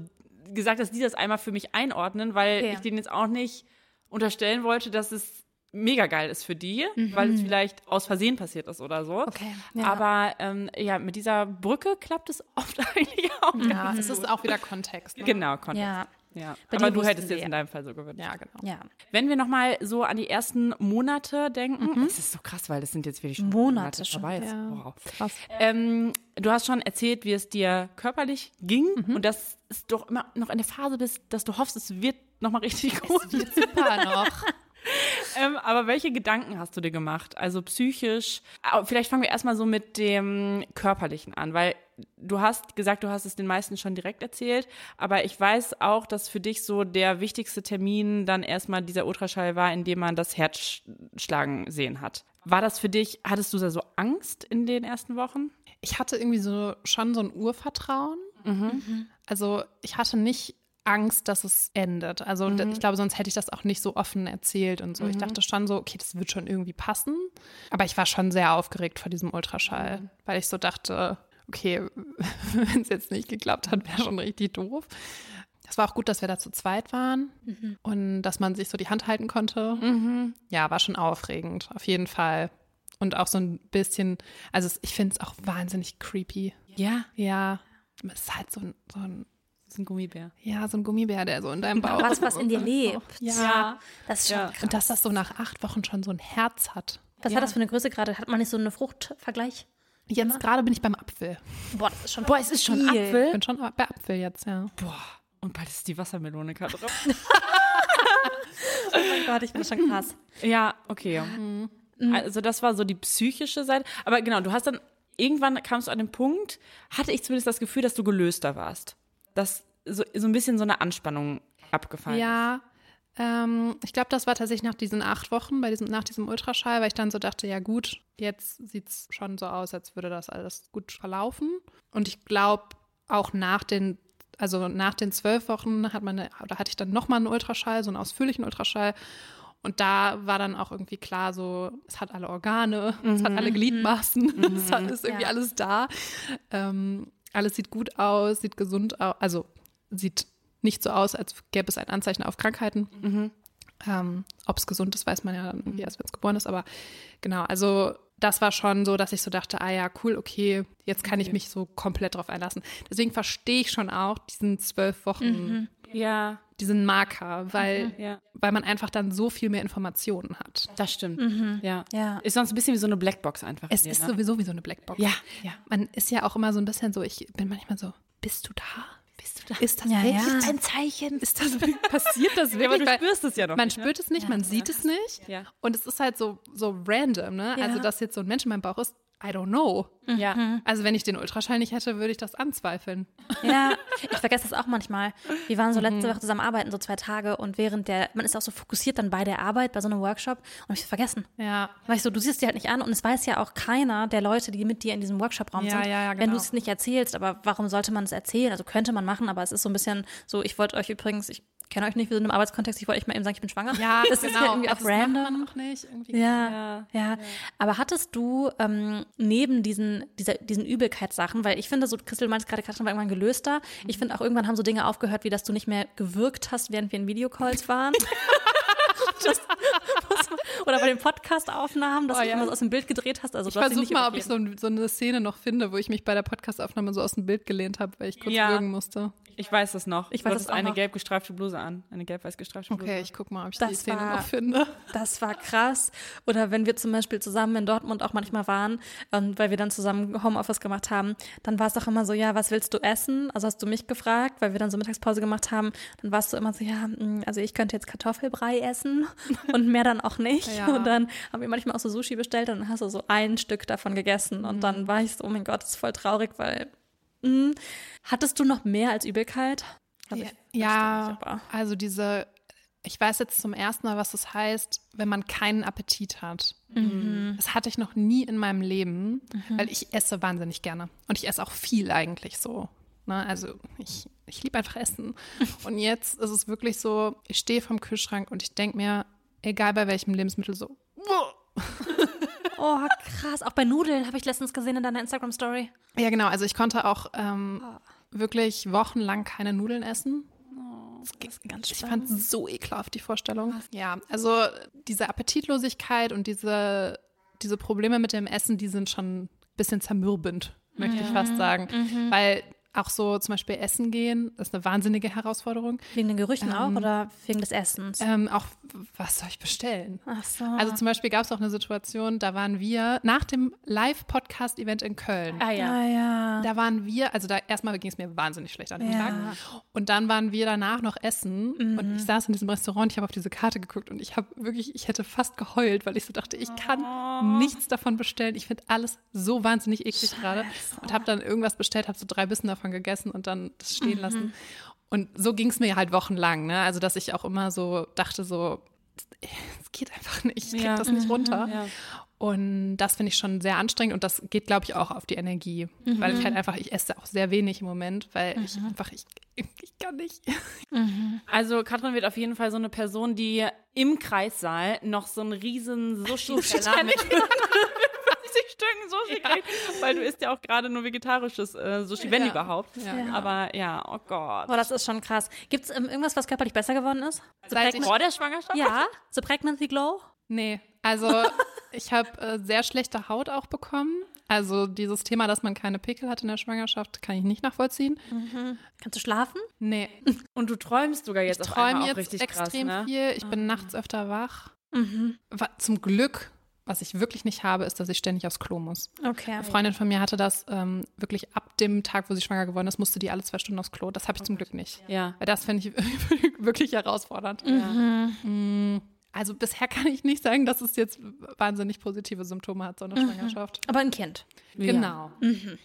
gesagt, dass die das einmal für mich einordnen, weil Okay. ich denen jetzt auch nicht unterstellen wollte, dass es mega geil ist für die, weil es vielleicht aus Versehen passiert ist oder so. Okay, ja. Aber ähm, ja, mit dieser Brücke klappt es oft eigentlich auch. Ja, es ist auch wieder Kontext. Ne? Genau, Kontext. Ja. Ja. Bei Aber du hättest jetzt in deinem Fall so gewünscht. Ja, genau. Ja. Wenn wir nochmal so an die ersten Monate denken, das ist so krass, weil das sind jetzt wirklich schon Mhm. Monate schon, vorbei. Jetzt. Ja. Wow. Krass. Ähm, du hast schon erzählt, wie es dir körperlich ging Mhm. und das ist doch immer noch eine Phase bist, dass du hoffst, es wird nochmal richtig gut. Super noch. Ähm, aber welche Gedanken hast du dir gemacht? Also psychisch. Vielleicht fangen wir erstmal so mit dem Körperlichen an, weil du hast gesagt, du hast es den meisten schon direkt erzählt, aber ich weiß auch, dass für dich so der wichtigste Termin dann erstmal dieser Ultraschall war, in dem man das Herz sch- schlagen sehen hat. War das für dich, hattest du da so Angst in den ersten Wochen? Ich hatte irgendwie so schon so ein Urvertrauen. Mhm. Also ich hatte nicht Angst, dass es endet. Also Mhm. ich glaube, sonst hätte ich das auch nicht so offen erzählt und so. Ich dachte schon so, okay, das wird schon irgendwie passen. Aber ich war schon sehr aufgeregt vor diesem Ultraschall, Mhm. weil ich so dachte, okay, wenn es jetzt nicht geklappt hat, wäre schon richtig doof. Es war auch gut, dass wir da zu zweit waren Mhm. und dass man sich so die Hand halten konnte. Ja, war schon aufregend, auf jeden Fall. Und auch so ein bisschen, also ich finde es auch wahnsinnig creepy. Ja, Ja, es ist halt so ein, so ein, ist ein Gummibär. ja, so ein Gummibär, der so in deinem Bauch Was, was in dir lebt. Ja. Das ist schon Ja. Und dass das so nach acht Wochen schon so ein Herz hat. Was hat das für eine Größe gerade? Hat man nicht so einen Fruchtvergleich? Jetzt gerade bin ich beim Apfel. Boah, das ist schon Boah, es ist schon viel. Ich Apfel. bin schon bei Apfel jetzt, ja. Boah, und bald ist die Wassermelone drauf. Oh mein Gott, ich bin schon krass. Ja, okay. Also das war so die psychische Seite. Aber genau, du hast dann, irgendwann kamst du an den Punkt, hatte ich zumindest das Gefühl, dass du gelöster warst. Dass so, so ein bisschen so eine Anspannung abgefallen ist. Ja, ähm, ich glaube, das war tatsächlich nach diesen acht Wochen, bei diesem, nach diesem Ultraschall, weil ich dann so dachte, ja gut, jetzt sieht es schon so aus, als würde das alles gut verlaufen. Und ich glaube, auch nach den, also nach den zwölf Wochen hat man, eine, oder hatte ich dann nochmal einen Ultraschall, so einen ausführlichen Ultraschall. Und da war dann auch irgendwie klar, so, es hat alle Organe, es hat alle Gliedmaßen, es hat, ist irgendwie Ja. alles da. Ähm, alles sieht gut aus, sieht gesund aus, also sieht nicht so aus, als gäbe es ein Anzeichen auf Krankheiten. Ähm, Ob es gesund ist, weiß man ja dann irgendwie erst, wenn es geboren ist. Aber genau, also das war schon so, dass ich so dachte, ah ja, cool, okay, jetzt kann ich mich so komplett drauf einlassen. Deswegen verstehe ich schon auch diesen zwölf Wochen, Ja, diesen Marker, weil, ja. weil man einfach dann so viel mehr Informationen hat. Das stimmt. Ja. Ja. Ist sonst ein bisschen wie so eine Blackbox einfach. Es dir, ist ne? sowieso wie so eine Blackbox. Ja, ja. Man ist ja auch immer so ein bisschen so, ich bin manchmal so, bist du da? Bist du da? Ist das Ja, wirklich ja. ein Zeichen? Ist das passiert das wirklich? aber du Weil spürst es ja noch Man nicht, ne? spürt es nicht, man sieht es nicht. Ja. Und es ist halt so, so random, ne? Ja. Also, dass jetzt so ein Mensch in meinem Bauch ist, I don't know. Ja. Also, wenn ich den Ultraschall nicht hätte, würde ich das anzweifeln. Ja, ich vergesse das auch manchmal. Wir waren so letzte Woche zusammen arbeiten, so zwei Tage und während der, man ist auch so fokussiert dann bei der Arbeit, bei so einem Workshop und ich vergessen. Ja. Weil ich so, du siehst die halt nicht an und es weiß ja auch keiner der Leute, die mit dir in diesem Workshop-Raum Ja, sind, ja, ja, wenn genau. du es nicht erzählst. Aber warum sollte man es erzählen? Also könnte man machen, aber es ist so ein bisschen so, ich wollte euch übrigens, ich kenne euch nicht, wir sind im Arbeitskontext, ich wollte euch mal eben sagen, ich bin schwanger. Ja, das ist ja irgendwie auch das macht random. man noch nicht. Irgendwie. Ja, ja, Aber hattest du ähm, neben diesen, dieser, diesen Übelkeitssachen, weil ich finde, so Christel meint gerade, Katrin war irgendwann gelöster. Ich finde auch irgendwann haben so Dinge aufgehört, wie dass du nicht mehr gewirkt hast, während wir in Videocalls waren. Das Oder bei den Podcast-Aufnahmen, dass Oh, du ja. immer so aus dem Bild gedreht hast. Also Ich du versuche mal, ob ich so, so eine Szene noch finde, wo ich mich bei der Podcastaufnahme so aus dem Bild gelehnt habe, weil ich kurz Ja. würgen musste. Ich weiß es noch. Ich Du weiß hattest es auch eine noch. gelb gestreifte Bluse an. Eine gelb-weiß gestreifte Bluse. Okay, ich guck mal, ob ich Das die Szene war- noch finde. Das war krass. Oder wenn wir zum Beispiel zusammen in Dortmund auch manchmal waren, ähm, weil wir dann zusammen Homeoffice gemacht haben, dann war es doch immer so, ja, was willst du essen? Also hast du mich gefragt, weil wir dann so Mittagspause gemacht haben. Dann warst du immer so, ja, mh, also ich könnte jetzt Kartoffelbrei essen und mehr dann auch nicht. Ja. Und dann haben wir manchmal auch so Sushi bestellt und dann hast du so ein Stück davon gegessen. Und dann war ich so, oh mein Gott, das ist voll traurig, weil mh. hattest du noch mehr als Übelkeit? Ja, ich ja nicht, also diese, ich weiß jetzt zum ersten Mal, was das heißt, wenn man keinen Appetit hat. Mhm. Das hatte ich noch nie in meinem Leben, weil ich esse wahnsinnig gerne. Und ich esse auch viel eigentlich so. Ne? Also ich, ich liebe einfach Essen. Und jetzt ist es wirklich so, ich stehe vom Kühlschrank und ich denke mir, egal bei welchem Lebensmittel, so, Oh, krass. Auch bei Nudeln habe ich letztens gesehen in deiner Instagram-Story. Ja, genau. Also ich konnte auch ähm, wirklich wochenlang keine Nudeln essen. Das ist ganz Ich fand es so ekelhaft, die Vorstellung. Ja, also diese Appetitlosigkeit und diese, diese Probleme mit dem Essen, die sind schon ein bisschen zermürbend, möchte ich fast sagen. Weil auch so zum Beispiel Essen gehen, ist eine wahnsinnige Herausforderung. Wegen den Gerüchen auch oder wegen des Essens? Ähm, auch, was soll ich bestellen? Ach so. Also zum Beispiel gab es auch eine Situation, da waren wir nach dem Live-Podcast-Event in Köln. Ah ja. ah, ja. Da waren wir, also da erstmal ging es mir wahnsinnig schlecht an dem Ja. Tag. Und dann waren wir danach noch essen und ich saß in diesem Restaurant, ich habe auf diese Karte geguckt und ich habe wirklich, ich hätte fast geheult, weil ich so dachte, ich kann nichts davon bestellen. Ich finde alles so wahnsinnig eklig gerade und habe dann irgendwas bestellt, habe so drei Bissen davon gegessen und dann das stehen lassen. Und so ging es mir halt wochenlang, ne? Also dass ich auch immer so dachte so, es geht einfach nicht, ich krieg Ja. das nicht runter. Ja. Und das finde ich schon sehr anstrengend und das geht, glaube ich, auch auf die Energie. Weil ich halt einfach, ich esse auch sehr wenig im Moment, weil ich einfach, ich, ich kann nicht. Also Katrin wird auf jeden Fall so eine Person, die im Kreissaal noch so einen riesen Sushi-Teller mit 50 Stücken Sushi kriegt, weil du isst ja auch gerade nur vegetarisches äh, Sushi, wenn Ja. überhaupt. Ja. Aber ja, oh Gott. Boah, das ist schon krass. Gibt es ähm, irgendwas, was körperlich besser geworden ist? So Seit Prägna- Vor der Schwangerschaft? ja, so Pregnancy Glow? Nee, also ich habe äh, sehr schlechte Haut auch bekommen. Also dieses Thema, dass man keine Pickel hat in der Schwangerschaft, kann ich nicht nachvollziehen. Kannst du schlafen? Nee, Und du träumst sogar jetzt ich auf einmal träume auch jetzt richtig extrem krass, ne? viel. Ich bin nachts öfter wach. Wa- Zum Glück, was ich wirklich nicht habe, ist, dass ich ständig aufs Klo muss. Okay. Eine Freundin von mir hatte das ähm, wirklich ab dem Tag, wo sie schwanger geworden ist, musste die alle zwei Stunden aufs Klo. Das habe ich zum Glück nicht. Ja. Weil das finde ich wirklich herausfordernd. Mm, Also bisher kann ich nicht sagen, dass es jetzt wahnsinnig positive Symptome hat, so eine Schwangerschaft. Aber ein Kind. Genau.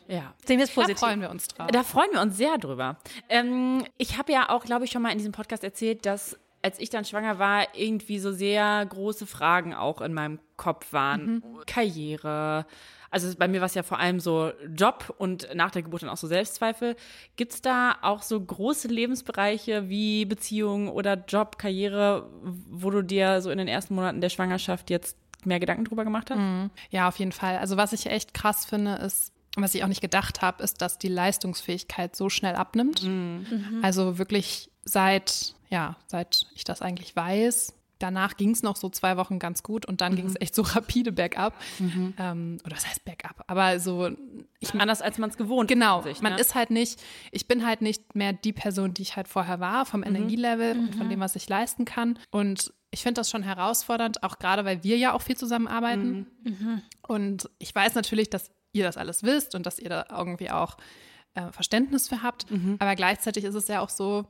Ja. Sehen wir es Da positiv. freuen wir uns drauf. Da freuen wir uns sehr drüber. Ähm, ich habe ja auch, glaube ich, schon mal in diesem Podcast erzählt, dass als ich dann schwanger war, irgendwie so sehr große Fragen auch in meinem Kopf waren. Karriere. Also bei mir war es ja vor allem so Job und nach der Geburt dann auch so Selbstzweifel. Gibt es da auch so große Lebensbereiche wie Beziehung oder Job, Karriere, wo du dir so in den ersten Monaten der Schwangerschaft jetzt mehr Gedanken drüber gemacht hast? Ja, auf jeden Fall. Also was ich echt krass finde, ist, was ich auch nicht gedacht habe, ist, dass die Leistungsfähigkeit so schnell abnimmt. Also wirklich seit, ja, seit ich das eigentlich weiß. Danach ging es noch so zwei Wochen ganz gut und dann ging es echt so rapide bergab. Ähm, oder was heißt bergab? Aber so, ich Anders als man es gewohnt Genau, ist. sich, man ne? ist halt nicht, ich bin halt nicht mehr die Person, die ich halt vorher war, vom Energielevel und von dem, was ich leisten kann. Und ich finde das schon herausfordernd, auch gerade weil wir ja auch viel zusammenarbeiten. Und ich weiß natürlich, dass ihr das alles wisst und dass ihr da irgendwie auch äh, Verständnis für habt. Aber gleichzeitig ist es ja auch so,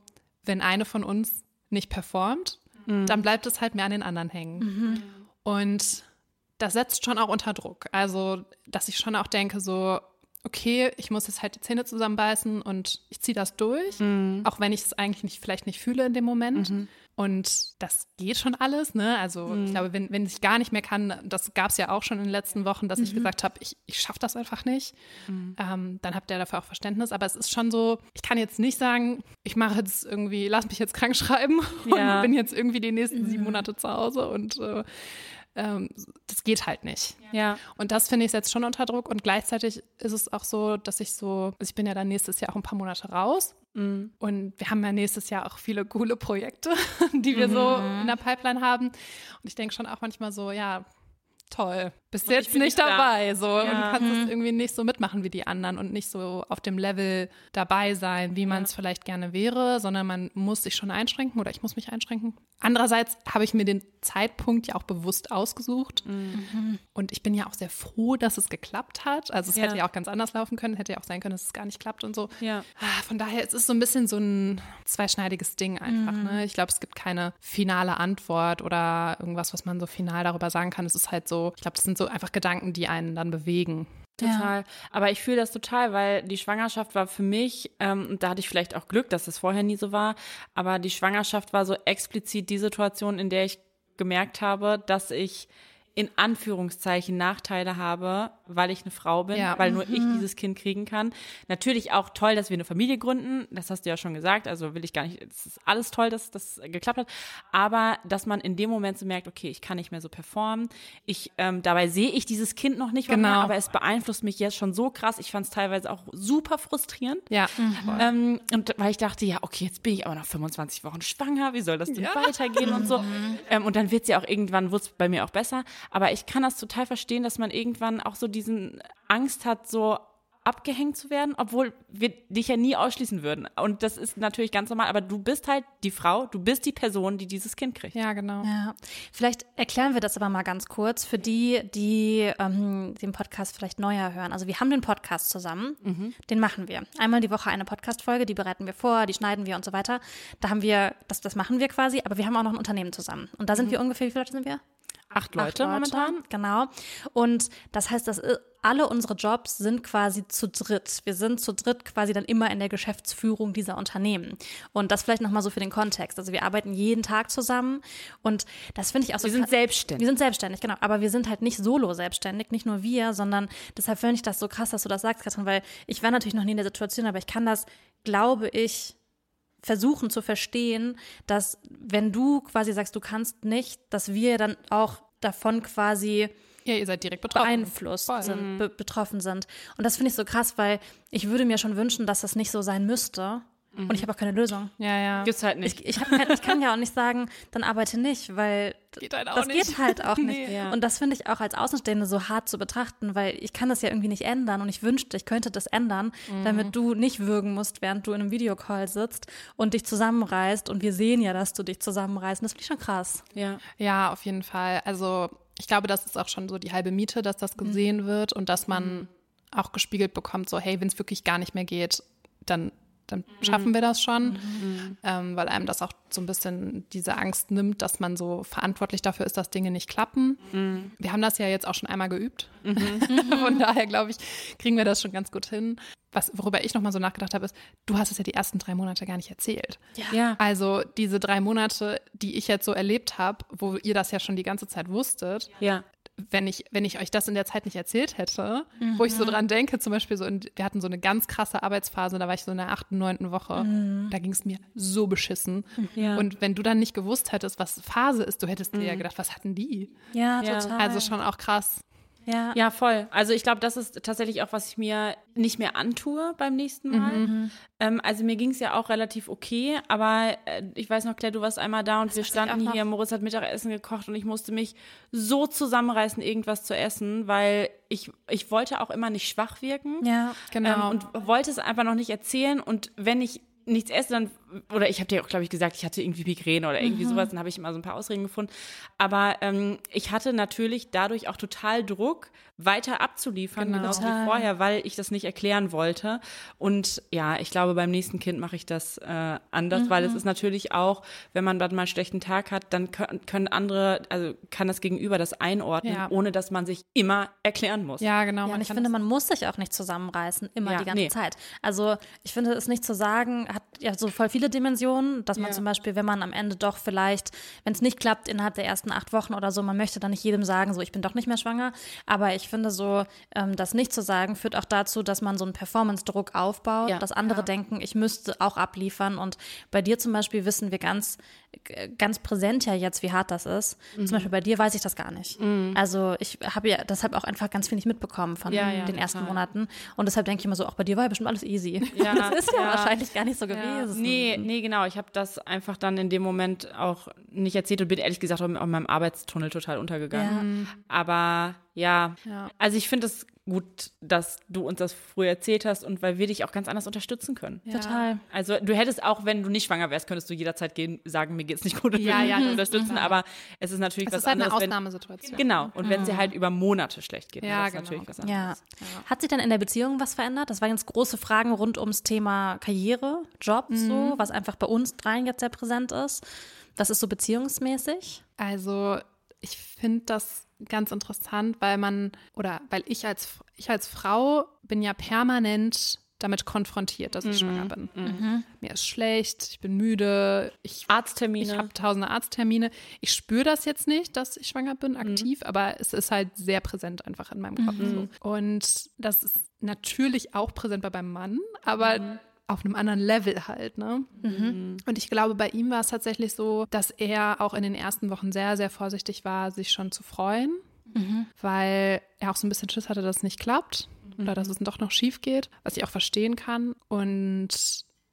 wenn eine von uns nicht performt, dann bleibt es halt mehr an den anderen hängen. Und das setzt schon auch unter Druck. Also, dass ich schon auch denke, so, okay, ich muss jetzt halt die Zähne zusammenbeißen und ich ziehe das durch, auch wenn ich es eigentlich nicht, vielleicht nicht fühle in dem Moment. Und das geht schon alles, ne? Also ich glaube, wenn, wenn ich gar nicht mehr kann, das gab es ja auch schon in den letzten Wochen, dass ich gesagt habe, ich, ich schaffe das einfach nicht. Ähm, dann habt ihr dafür auch Verständnis. Aber es ist schon so, ich kann jetzt nicht sagen, ich mache jetzt irgendwie, lass mich jetzt krank schreiben Ja. und bin jetzt irgendwie die nächsten sieben Monate zu Hause und äh, ähm, das geht halt nicht. Ja. Und das finde ich jetzt schon unter Druck. Und gleichzeitig ist es auch so, dass ich so, also ich bin ja dann nächstes Jahr auch ein paar Monate raus. Und wir haben ja nächstes Jahr auch viele coole Projekte, die wir so in der Pipeline haben. Und ich denke schon auch manchmal so, ja, toll, bist jetzt bin nicht nicht da. dabei. So, und Ja. kannst es irgendwie nicht so mitmachen wie die anderen und nicht so auf dem Level dabei sein, wie man es vielleicht gerne wäre, sondern man muss sich schon einschränken oder ich muss mich einschränken. Andererseits habe ich mir den Zeitpunkt ja auch bewusst ausgesucht. Und ich bin ja auch sehr froh, dass es geklappt hat. Also es Ja. hätte ja auch ganz anders laufen können, hätte ja auch sein können, dass es gar nicht klappt und so. Ja. Ah, Von daher es ist es so ein bisschen so ein zweischneidiges Ding einfach. Ne? Ich glaube, es gibt keine finale Antwort oder irgendwas, was man so final darüber sagen kann. Es ist halt so, ich glaube, das sind so einfach Gedanken, die einen dann bewegen. Total. Aber ich fühle das total, weil die Schwangerschaft war für mich, ähm, und da hatte ich vielleicht auch Glück, dass es vorher nie so war, aber die Schwangerschaft war so explizit die Situation, in der ich gemerkt habe, dass ich in Anführungszeichen Nachteile habe, weil ich eine Frau bin, Ja. weil nur ich dieses Kind kriegen kann. Natürlich auch toll, dass wir eine Familie gründen, das hast du ja schon gesagt, also will ich gar nicht, es ist alles toll, dass das geklappt hat, aber dass man in dem Moment so merkt, okay, ich kann nicht mehr so performen, ich, ähm, dabei sehe ich dieses Kind noch nicht, Genau. mehr, aber es beeinflusst mich jetzt schon so krass, ich fand es teilweise auch super frustrierend. Ja. Ähm, und weil ich dachte, ja, okay, jetzt bin ich aber noch 25 Wochen schwanger, wie soll das denn weitergehen und so. Ähm, und dann wird es ja auch irgendwann, wird es bei mir auch besser. Aber ich kann das total verstehen, dass man irgendwann auch so diesen Angst hat, so abgehängt zu werden, obwohl wir dich ja nie ausschließen würden. Und das ist natürlich ganz normal, aber du bist halt die Frau, du bist die Person, die dieses Kind kriegt. Ja, genau. Ja, vielleicht erklären wir das aber mal ganz kurz für die, die ähm, den Podcast vielleicht neuer hören. Also wir haben den Podcast zusammen, den machen wir. Einmal die Woche eine Podcast-Folge, die bereiten wir vor, die schneiden wir und so weiter. Da haben wir, das, das machen wir quasi, aber wir haben auch noch ein Unternehmen zusammen. Und da sind wir ungefähr, wie viele Leute sind wir? Acht Leute, Acht momentan. Genau. Und das heißt, dass äh, alle unsere Jobs sind quasi zu dritt. Wir sind zu dritt quasi dann immer in der Geschäftsführung dieser Unternehmen. Und das vielleicht nochmal so für den Kontext. Also wir arbeiten jeden Tag zusammen und das finde ich auch so Wir sind selbstständig. Wir sind selbstständig, genau. Aber wir sind halt nicht solo selbstständig, nicht nur wir, sondern deshalb finde ich das so krass, dass du das sagst, Katrin, weil ich war natürlich noch nie in der Situation, aber ich kann das, glaube ich, versuchen zu verstehen, dass wenn du quasi sagst, du kannst nicht, dass wir dann auch davon quasi Ja, ihr seid direkt betroffen. beeinflusst Voll. sind, be betroffen sind. Und das finde ich so krass, weil ich würde mir schon wünschen, dass das nicht so sein müsste. Und ich habe auch keine Lösung. Ja, ja. Gibt's halt nicht. Ich, ich, hab kein, ich kann ja auch nicht sagen, dann arbeite nicht, weil Geht halt auch das nicht. geht halt auch nicht. Nee. Ja. Und das finde ich auch als Außenstehende so hart zu betrachten, weil ich kann das ja irgendwie nicht ändern und ich wünschte, ich könnte das ändern, Mhm. damit du nicht würgen musst, während du in einem Videocall sitzt und dich zusammenreißt und wir sehen ja, dass du dich zusammenreißt. Und das finde ich schon krass. Ja. Ja, auf jeden Fall. Also ich glaube, das ist auch schon so die halbe Miete, dass das gesehen wird und dass man auch gespiegelt bekommt, so hey, wenn es wirklich gar nicht mehr geht, dann, dann schaffen wir das schon, ähm, weil einem das auch so ein bisschen diese Angst nimmt, dass man so verantwortlich dafür ist, dass Dinge nicht klappen. Wir haben das ja jetzt auch schon einmal geübt. Von daher glaube ich, kriegen wir das schon ganz gut hin. Was, worüber ich nochmal so nachgedacht habe, ist, du hast es ja die ersten drei Monate gar nicht erzählt. Ja. Also diese drei Monate, die ich jetzt so erlebt habe, wo ihr das ja schon die ganze Zeit wusstet, Ja. Wenn ich, wenn ich euch das in der Zeit nicht erzählt hätte, wo ich so dran denke, zum Beispiel so, in, wir hatten so eine ganz krasse Arbeitsphase, da war ich so in der achten, neunten Woche, da ging es mir so beschissen. Ja. Und wenn du dann nicht gewusst hättest, was Phase ist, du hättest dir ja gedacht, was hatten die? Ja, Ja. total. Also schon auch krass. Ja. Ja, voll. Also ich glaube, das ist tatsächlich auch, was ich mir nicht mehr antue beim nächsten Mal. Ähm, also mir ging es ja auch relativ okay, aber äh, ich weiß noch, Claire, du warst einmal da und wir weiß ich standen hier. Moritz hat Mittagessen gekocht und ich musste mich so zusammenreißen, irgendwas zu essen, weil ich, ich wollte auch immer nicht schwach wirken. Ja. Genau. Ähm, und wollte es einfach noch nicht erzählen. Und wenn ich nichts esse, dann, oder ich habe dir auch, glaube ich, gesagt, ich hatte irgendwie Migräne oder irgendwie sowas, dann habe ich immer so ein paar Ausreden gefunden. Aber ähm, ich hatte natürlich dadurch auch total Druck, weiter abzuliefern, Genau. genauso Total. wie vorher, weil ich das nicht erklären wollte. Und ja, ich glaube, beim nächsten Kind mache ich das äh, anders, weil es ist natürlich auch, wenn man dann mal einen schlechten Tag hat, dann können, andere, also kann das Gegenüber das einordnen, Ja. ohne dass man sich immer erklären muss. Ja, genau. Ja, man und ich finde, man muss sich auch nicht zusammenreißen, immer Ja, die ganze nee. Zeit. Also ich finde, es nicht zu sagen, hat ja so voll viele Dimensionen, dass man Ja. zum Beispiel, wenn man am Ende doch vielleicht, wenn es nicht klappt innerhalb der ersten acht Wochen oder so, man möchte dann nicht jedem sagen, so ich bin doch nicht mehr schwanger. Aber ich finde so, ähm, das nicht zu sagen, führt auch dazu, dass man so einen Performance-Druck aufbaut, Ja. dass andere denken, ich müsste auch abliefern. Und bei dir zum Beispiel wissen wir ganz, ganz präsent ja jetzt, wie hart das ist. Mhm. Zum Beispiel bei dir weiß ich das gar nicht. Also ich habe ja deshalb auch einfach ganz viel nicht mitbekommen von Ja, ja, den ersten total. Monaten. Und deshalb denke ich immer so, auch bei dir war ja bestimmt alles easy. Ja, das ist ja, ja. wahrscheinlich gar nicht so gewesen. Nee, nee, genau. Ich habe das einfach dann in dem Moment auch nicht erzählt und bin ehrlich gesagt auch in meinem Arbeitstunnel total untergegangen. Aber ja, Ja. also ich finde es gut, dass du uns das früher erzählt hast und weil wir dich auch ganz anders unterstützen können. Total. Also du hättest auch, wenn du nicht schwanger wärst, könntest du jederzeit gehen, sagen, mir geht's nicht gut und Ja, wir ja, unterstützen, aber es ist natürlich Es was ist halt eine anderes. wenn, Ausnahmesituation. genau, und wenn es dir halt über Monate schlecht geht, Ja, das ist genau, natürlich was anderes. Ja. Hat sich dann in der Beziehung was verändert? Das waren jetzt große Fragen rund ums Thema Karriere, Job, Mhm. so, was einfach bei uns dreien jetzt sehr präsent ist. Was ist so beziehungsmäßig? Also ich finde das ganz interessant, weil man, oder weil ich als, ich als Frau bin ja permanent damit konfrontiert, dass ich schwanger bin. Mir ist schlecht, ich bin müde, ich Arzttermine. ich habe tausende Arzttermine. Ich spüre das jetzt nicht, dass ich schwanger bin, aktiv, aber es ist halt sehr präsent einfach in meinem Kopf. So. Und das ist natürlich auch präsent bei meinem Mann, aber auf einem anderen Level halt, ne? Und ich glaube, bei ihm war es tatsächlich so, dass er auch in den ersten Wochen sehr, sehr vorsichtig war, sich schon zu freuen, weil er auch so ein bisschen Schiss hatte, dass es nicht klappt oder dass es doch noch schief geht, was ich auch verstehen kann. Und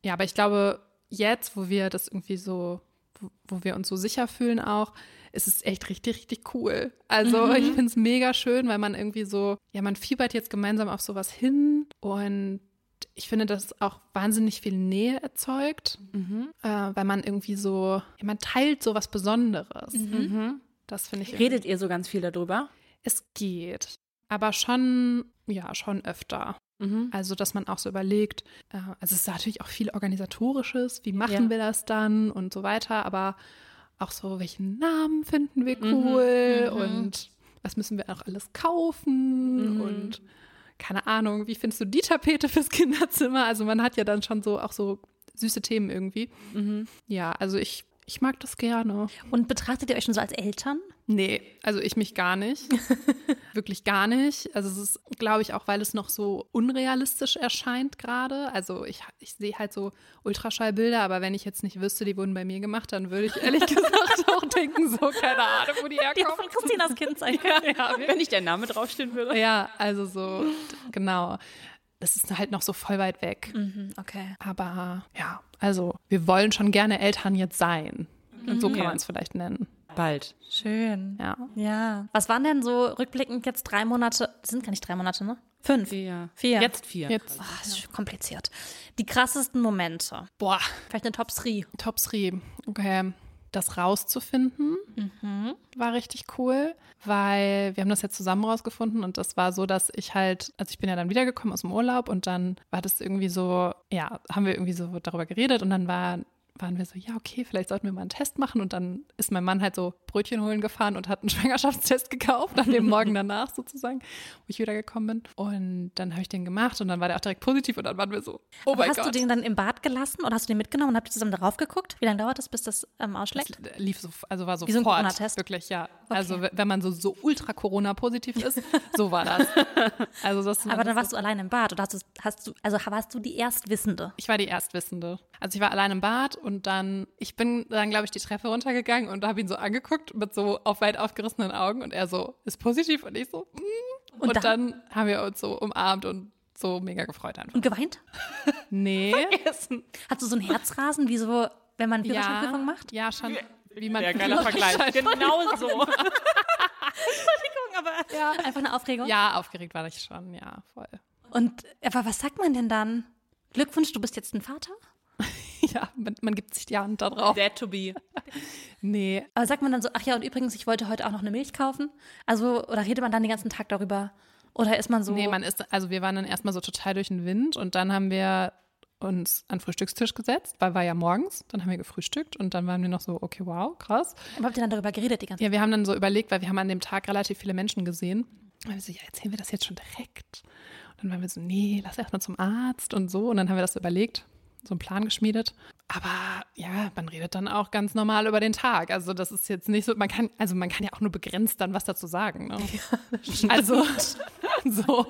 ja, aber ich glaube, jetzt, wo wir das irgendwie so, wo, wo wir uns so sicher fühlen auch, ist es echt richtig, richtig cool. Also ich finde es mega schön, weil man irgendwie so, ja, man fiebert jetzt gemeinsam auf sowas hin und ich finde, dass auch wahnsinnig viel Nähe erzeugt, äh, weil man irgendwie so, ja, man teilt so was Besonderes. Das finde ich irgendwie- Redet ihr so ganz viel darüber? es geht, aber schon, ja, schon öfter. Also, dass man auch so überlegt, äh, also es ist natürlich auch viel organisatorisches, wie machen Ja. wir das dann und so weiter, aber auch so, welchen Namen finden wir cool und was müssen wir auch alles kaufen und keine Ahnung, wie findest du die Tapete fürs Kinderzimmer? Also man hat ja dann schon so auch so süße Themen irgendwie. Ja, also ich, ich mag das gerne. Und betrachtet ihr euch schon so als Eltern? Nee, also ich mich gar nicht. Wirklich gar nicht. Also es ist, glaube ich, auch, weil es noch so unrealistisch erscheint gerade. Also ich, ich sehe halt so Ultraschallbilder, aber wenn ich jetzt nicht wüsste, die wurden bei mir gemacht, dann würde ich ehrlich gesagt auch denken, so, keine Ahnung, wo die Die herkommen. von Christinas Kind sein. Ja, Wenn nicht der Name draufstehen würde. ja, also so, genau. Das ist halt noch so voll weit weg. Okay. Aber ja, also wir wollen schon gerne Eltern jetzt sein. Und so kann man es vielleicht nennen. Bald. Schön. Ja. Ja. Was waren denn so rückblickend jetzt drei Monate? Das sind gar nicht drei Monate, ne? Fünf. Ja. Vier. Jetzt vier. Jetzt, Ah, das ist kompliziert. Die krassesten Momente. boah, Vielleicht eine Top 3. Top 3. Okay. Das rauszufinden war richtig cool, weil wir haben das jetzt zusammen rausgefunden und das war so, dass ich halt, also ich bin ja dann wiedergekommen aus dem Urlaub und dann war das irgendwie so, ja, haben wir irgendwie so darüber geredet und dann war waren wir so, ja, okay, vielleicht sollten wir mal einen Test machen. Und dann ist mein Mann halt so Brötchen holen gefahren und hat einen Schwangerschaftstest gekauft, an dem Morgen danach sozusagen, wo ich wiedergekommen bin. Und dann habe ich den gemacht und dann war der auch direkt positiv und dann waren wir so, oh mein hast Gott. du den dann im Bad gelassen oder hast du den mitgenommen und habt ihr zusammen darauf geguckt? Wie lange dauert das, bis das ähm, ausschlägt? Das lief so, also war so ein sofort. Corona-Test? Wirklich, ja. Also w- wenn man so, so ultra Corona-positiv ist, so war das. Also das Aber dann warst du allein im Bad oder hast du, hast du, also warst du die Erstwissende? ich war die Erstwissende. Also ich war allein im Bad und dann, ich bin dann, glaube ich, die Treppe runtergegangen und habe ihn so angeguckt mit so auf weit aufgerissenen Augen und er so, ist positiv und ich so, mm. Und und, dann- dann, haben wir uns so umarmt und so mega gefreut einfach. Und geweint? Nee. Hast du so ein Herzrasen, wie so, wenn man Führerscheinprüfung macht? Ja, schon. Wie man Ja, geiler Vergleich. Genau so. Aber ja, einfach eine Aufregung. Ja, aufgeregt war ich schon, ja, voll. Und aber was sagt man denn dann? Glückwunsch, du bist jetzt ein Vater? Ja, man, man gibt sich die Hand da drauf. Dare to be. Nee, Aber sagt man dann so, ach ja, und übrigens, ich wollte heute auch noch eine Milch kaufen? Also, oder redet man dann den ganzen Tag darüber? Oder ist man so. Nee, man ist, also wir waren dann erstmal so total durch den Wind und dann haben wir uns an den Frühstückstisch gesetzt, weil war ja morgens, dann haben wir gefrühstückt und dann waren wir noch so, okay, wow, krass. Aber habt ihr dann darüber geredet die ganze Zeit? Ja, wir haben dann so überlegt, weil wir haben an dem Tag relativ viele Menschen gesehen. Und wir so, ja, erzählen wir das jetzt schon direkt? Und dann waren wir so, nee, lass erst mal zum Arzt und so. Und dann haben wir das so überlegt, so einen Plan geschmiedet. Aber ja, man redet dann auch ganz normal über den Tag. Also das ist jetzt nicht so, man kann, also man kann ja auch nur begrenzt dann was dazu sagen. Ne? also so.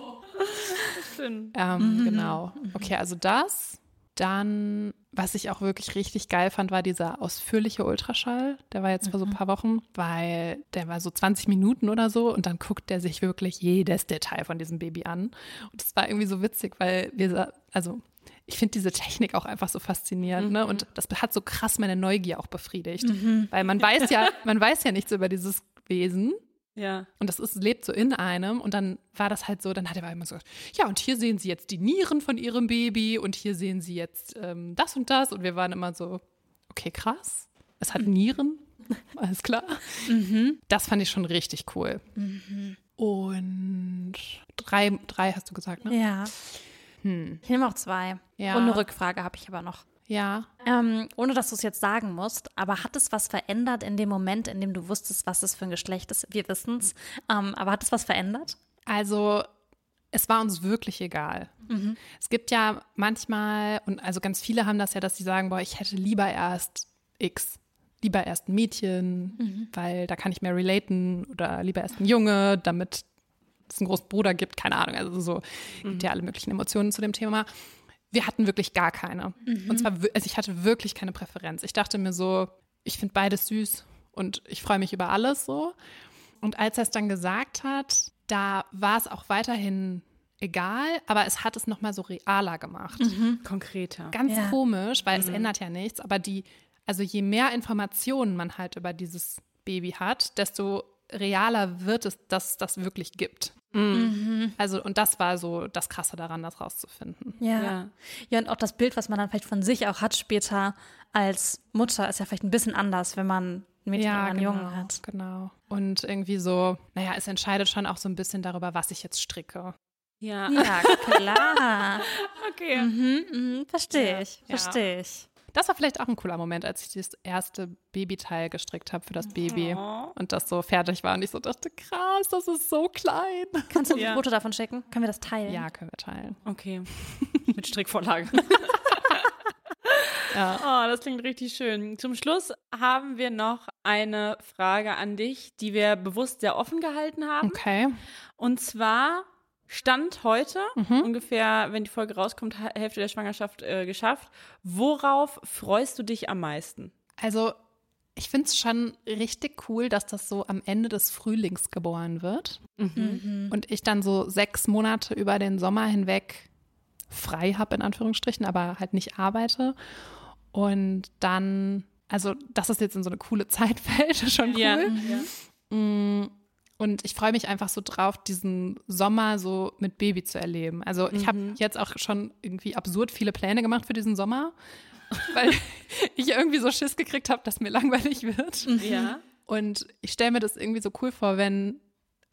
Ähm, Genau. Okay, also das. Dann, was ich auch wirklich richtig geil fand, war dieser ausführliche Ultraschall. Der war jetzt vor so ein paar Wochen, weil der war so 20 Minuten oder so und dann guckt der sich wirklich jedes Detail von diesem Baby an. Und das war irgendwie so witzig, weil wir, sa- also ich finde diese Technik auch einfach so faszinierend, ne? Und das hat so krass meine Neugier auch befriedigt. Weil man weiß ja, man weiß ja nichts über dieses Wesen. Ja. Und das ist, lebt so in einem. Und dann war das halt so, dann hat er immer so gesagt, ja, und hier sehen Sie jetzt die Nieren von Ihrem Baby und hier sehen Sie jetzt ähm, das und das. Und wir waren immer so, okay, krass. Es hat Nieren. Alles klar. Das fand ich schon richtig cool. Und drei, drei hast du gesagt, ne? Ja. Ich nehme auch zwei. Ja. Und eine Rückfrage habe ich aber noch. Ja. Ähm, ohne dass du es jetzt sagen musst, aber hat es was verändert in dem Moment, in dem du wusstest, was es für ein Geschlecht ist? Wir wissen es. Ähm, aber hat es was verändert? Also es war uns wirklich egal. Mhm. Es gibt ja manchmal, und also ganz viele haben das ja, dass sie sagen, boah, ich hätte lieber erst X, lieber erst ein Mädchen, mhm. weil da kann ich mehr relaten oder lieber erst ein Junge, damit es einen großen Bruder gibt, keine Ahnung, also so mhm. gibt ja alle möglichen Emotionen zu dem Thema. Wir hatten wirklich gar keine. Mhm. Und zwar, also ich hatte wirklich keine Präferenz. Ich dachte mir so, ich finde beides süß und ich freue mich über alles so. Und als er es dann gesagt hat, da war es auch weiterhin egal, aber es hat es nochmal so realer gemacht. Mhm. Konkreter. Ganz ja. komisch, weil mhm. es ändert ja nichts, aber die, also je mehr Informationen man halt über dieses Baby hat, desto realer wird es, dass es das wirklich gibt. Mhm. Also, und das war so das Krasse daran, das rauszufinden. Ja. ja. Ja, und auch das Bild, was man dann vielleicht von sich auch hat später als Mutter, ist ja vielleicht ein bisschen anders, wenn man ein Mädchen ja, oder einen genau, Jungen hat. Genau. Und irgendwie so, naja, es entscheidet schon auch so ein bisschen darüber, was ich jetzt stricke. Ja, ja klar. okay. Mhm, mhm, verstehe ich, ja. verstehe ich. Das war vielleicht auch ein cooler Moment, als ich das erste Babyteil gestrickt habe für das Baby oh. und das so fertig war und ich so dachte, krass, das ist so klein. Kannst du ein ja. Foto davon schicken? Können wir das teilen? Ja, können wir teilen. Okay. Mit Strickvorlage. ja. Oh, das klingt richtig schön. Zum Schluss haben wir noch eine Frage an dich, die wir bewusst sehr offen gehalten haben. Okay. Und zwar Stand heute, mhm. ungefähr, wenn die Folge rauskommt, Hälfte der Schwangerschaft äh, geschafft. Worauf freust du dich am meisten? Also, ich finde es schon richtig cool, dass das so am Ende des Frühlings geboren wird. Mhm. Und ich dann so sechs Monate über den Sommer hinweg frei habe, in Anführungsstrichen, aber halt nicht arbeite. Und dann, also, dass es jetzt in so eine coole Zeit fällt, ist schon cool. Ja. ja. Und ich freue mich einfach so drauf, diesen Sommer so mit Baby zu erleben. Also ich mhm. habe jetzt auch schon irgendwie absurd viele Pläne gemacht für diesen Sommer, weil ich irgendwie so Schiss gekriegt habe, dass mir langweilig wird. Mhm. Ja. Und ich stelle mir das irgendwie so cool vor, wenn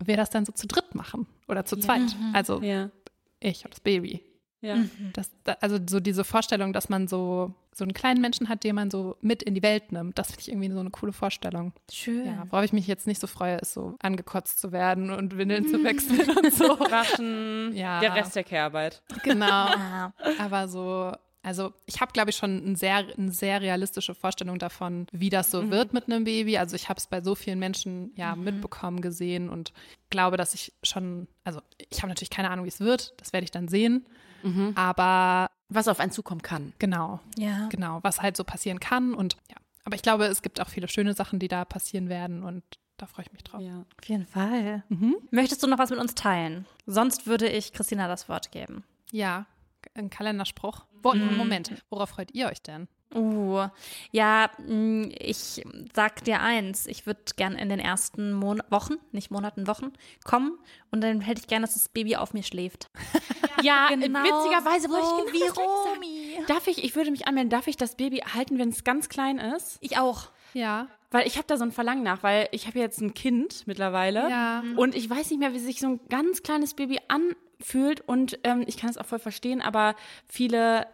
wir das dann so zu dritt machen oder zu zweit. Mhm. Also ja. ich und das Baby. Ja. Mhm. Das, also so diese Vorstellung, dass man so, so einen kleinen Menschen hat, den man so mit in die Welt nimmt, das finde ich irgendwie so eine coole Vorstellung. Schön. Ja, worauf ich mich jetzt nicht so freue, ist so angekotzt zu werden und Windeln zu wechseln und so. Waschen, ja. der Rest der Kehrarbeit. Genau. Aber so also ich habe, glaube ich, schon ein sehr, eine sehr realistische Vorstellung davon, wie das so mhm. wird mit einem Baby. Also ich habe es bei so vielen Menschen ja mhm. mitbekommen, gesehen und glaube, dass ich schon, also ich habe natürlich keine Ahnung, wie es wird. Das werde ich dann sehen. Mhm. Aber was auf einen zukommen kann. Genau. Ja. Genau, was halt so passieren kann. Und ja. Aber ich glaube, es gibt auch viele schöne Sachen, die da passieren werden und da freue ich mich drauf. Ja. Auf jeden Fall. Mhm. Möchtest du noch was mit uns teilen? Sonst würde ich Christina das Wort geben. Ja, ein Kalenderspruch. Mhm. Moment, worauf freut ihr euch denn? Uh, ja, mm, ich sag dir eins, ich würde gern in den ersten Mon Wochen, nicht Monaten, Wochen kommen und dann hätte ich gern, dass das Baby auf mir schläft. Ja, genau witzigerweise so wollte ich genau wie Romy. Darf ich, ich würde mich anmelden, darf ich das Baby halten, wenn es ganz klein ist? Ich auch. Ja. Weil ich habe da so ein Verlangen nach, weil ich habe jetzt ein Kind mittlerweile ja. und ich weiß nicht mehr, wie sich so ein ganz kleines Baby anfühlt und ähm, ich kann es auch voll verstehen, aber viele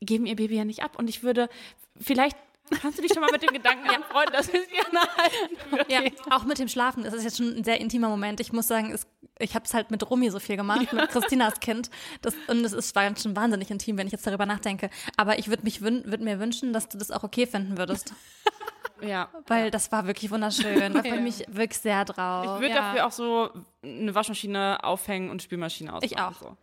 geben ihr Baby ja nicht ab. Und ich würde, vielleicht Kannst du dich schon mal mit dem Gedanken anfreunden, dass wir es gerne halten? Ja, auch mit dem Schlafen. Das ist jetzt schon ein sehr intimer Moment. Ich muss sagen, es, ich habe es halt mit Romy so viel gemacht, ja. mit Christinas Kind. Das, und es ist, war schon wahnsinnig intim, wenn ich jetzt darüber nachdenke. Aber ich würde würd mir wünschen, dass du das auch okay finden würdest. Ja. Weil das war wirklich wunderschön. Da freue ich mich wirklich sehr drauf. Ich würde ja. dafür auch so eine Waschmaschine aufhängen und Spülmaschine ausmachen. Ich auch. So.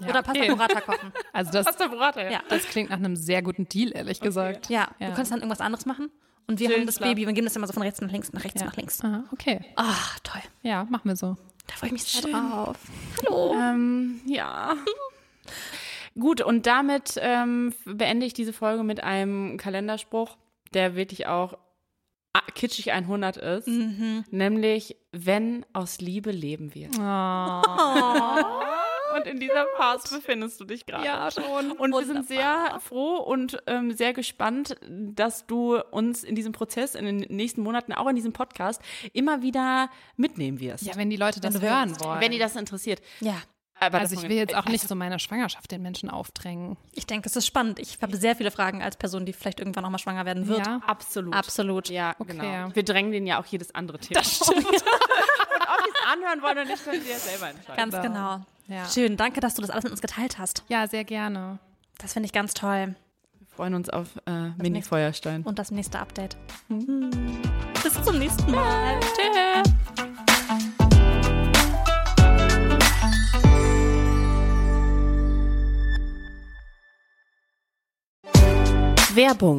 Ja, Oder Pasta okay. Burrata kochen. Also das, Pasta Burrata, ja. ja. Das klingt nach einem sehr guten Deal, ehrlich okay. gesagt. Ja, ja, du kannst dann irgendwas anderes machen. Und wir Schön, haben das klar. Baby, wir geben das immer so von rechts nach links, nach rechts, nach links. Aha, okay. Ah, toll. Ja, machen wir so. Da freue ich mich sehr drauf. Hallo. Ähm, ja. Gut, und damit ähm, beende ich diese Folge mit einem Kalenderspruch, der wirklich auch kitschig 100 ist. Mhm. Nämlich, wenn aus Liebe leben wir. Oh. Und in dieser Phase befindest du dich gerade. Ja, schon. Und Wunderbar. wir sind sehr froh und ähm, sehr gespannt, dass du uns in diesem Prozess, in den nächsten Monaten, auch in diesem Podcast, immer wieder mitnehmen wirst. Ja, wenn die Leute das hören wollen. Wenn die das interessiert. Ja. Aber Also ich will jetzt auch nicht so meine Schwangerschaft den Menschen aufdrängen. Ich denke, es ist spannend. Ich habe sehr viele Fragen als Person, die vielleicht irgendwann noch mal schwanger werden wird. Ja. Absolut. Absolut. Ja, Okay. genau. Wir drängen denen ja auch jedes andere Thema. Das stimmt. und es anhören wollen oder nicht, können sie ja selber entscheiden. Ganz genau. Ja. Schön, danke, dass du das alles mit uns geteilt hast. Ja, sehr gerne. Das finde ich ganz toll. Wir freuen uns auf äh, Mini-Feuerstein. Und das nächste Update. Bis zum nächsten Mal. Tschüss. Werbung.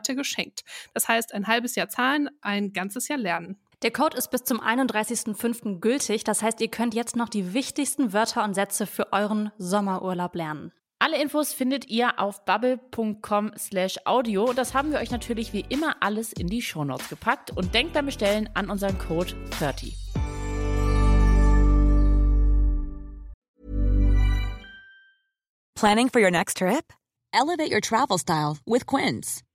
geschenkt. Das heißt, ein halbes Jahr zahlen, ein ganzes Jahr lernen. Der Code ist bis zum 31.05. gültig. Das heißt, ihr könnt jetzt noch die wichtigsten Wörter und Sätze für euren Sommerurlaub lernen. Alle Infos findet ihr auf bubble.com slash audio. Das haben wir euch natürlich wie immer alles in die Shownotes gepackt und denkt beim Bestellen an unseren Code 30. Planning for your next trip? Elevate your travel style with Quince.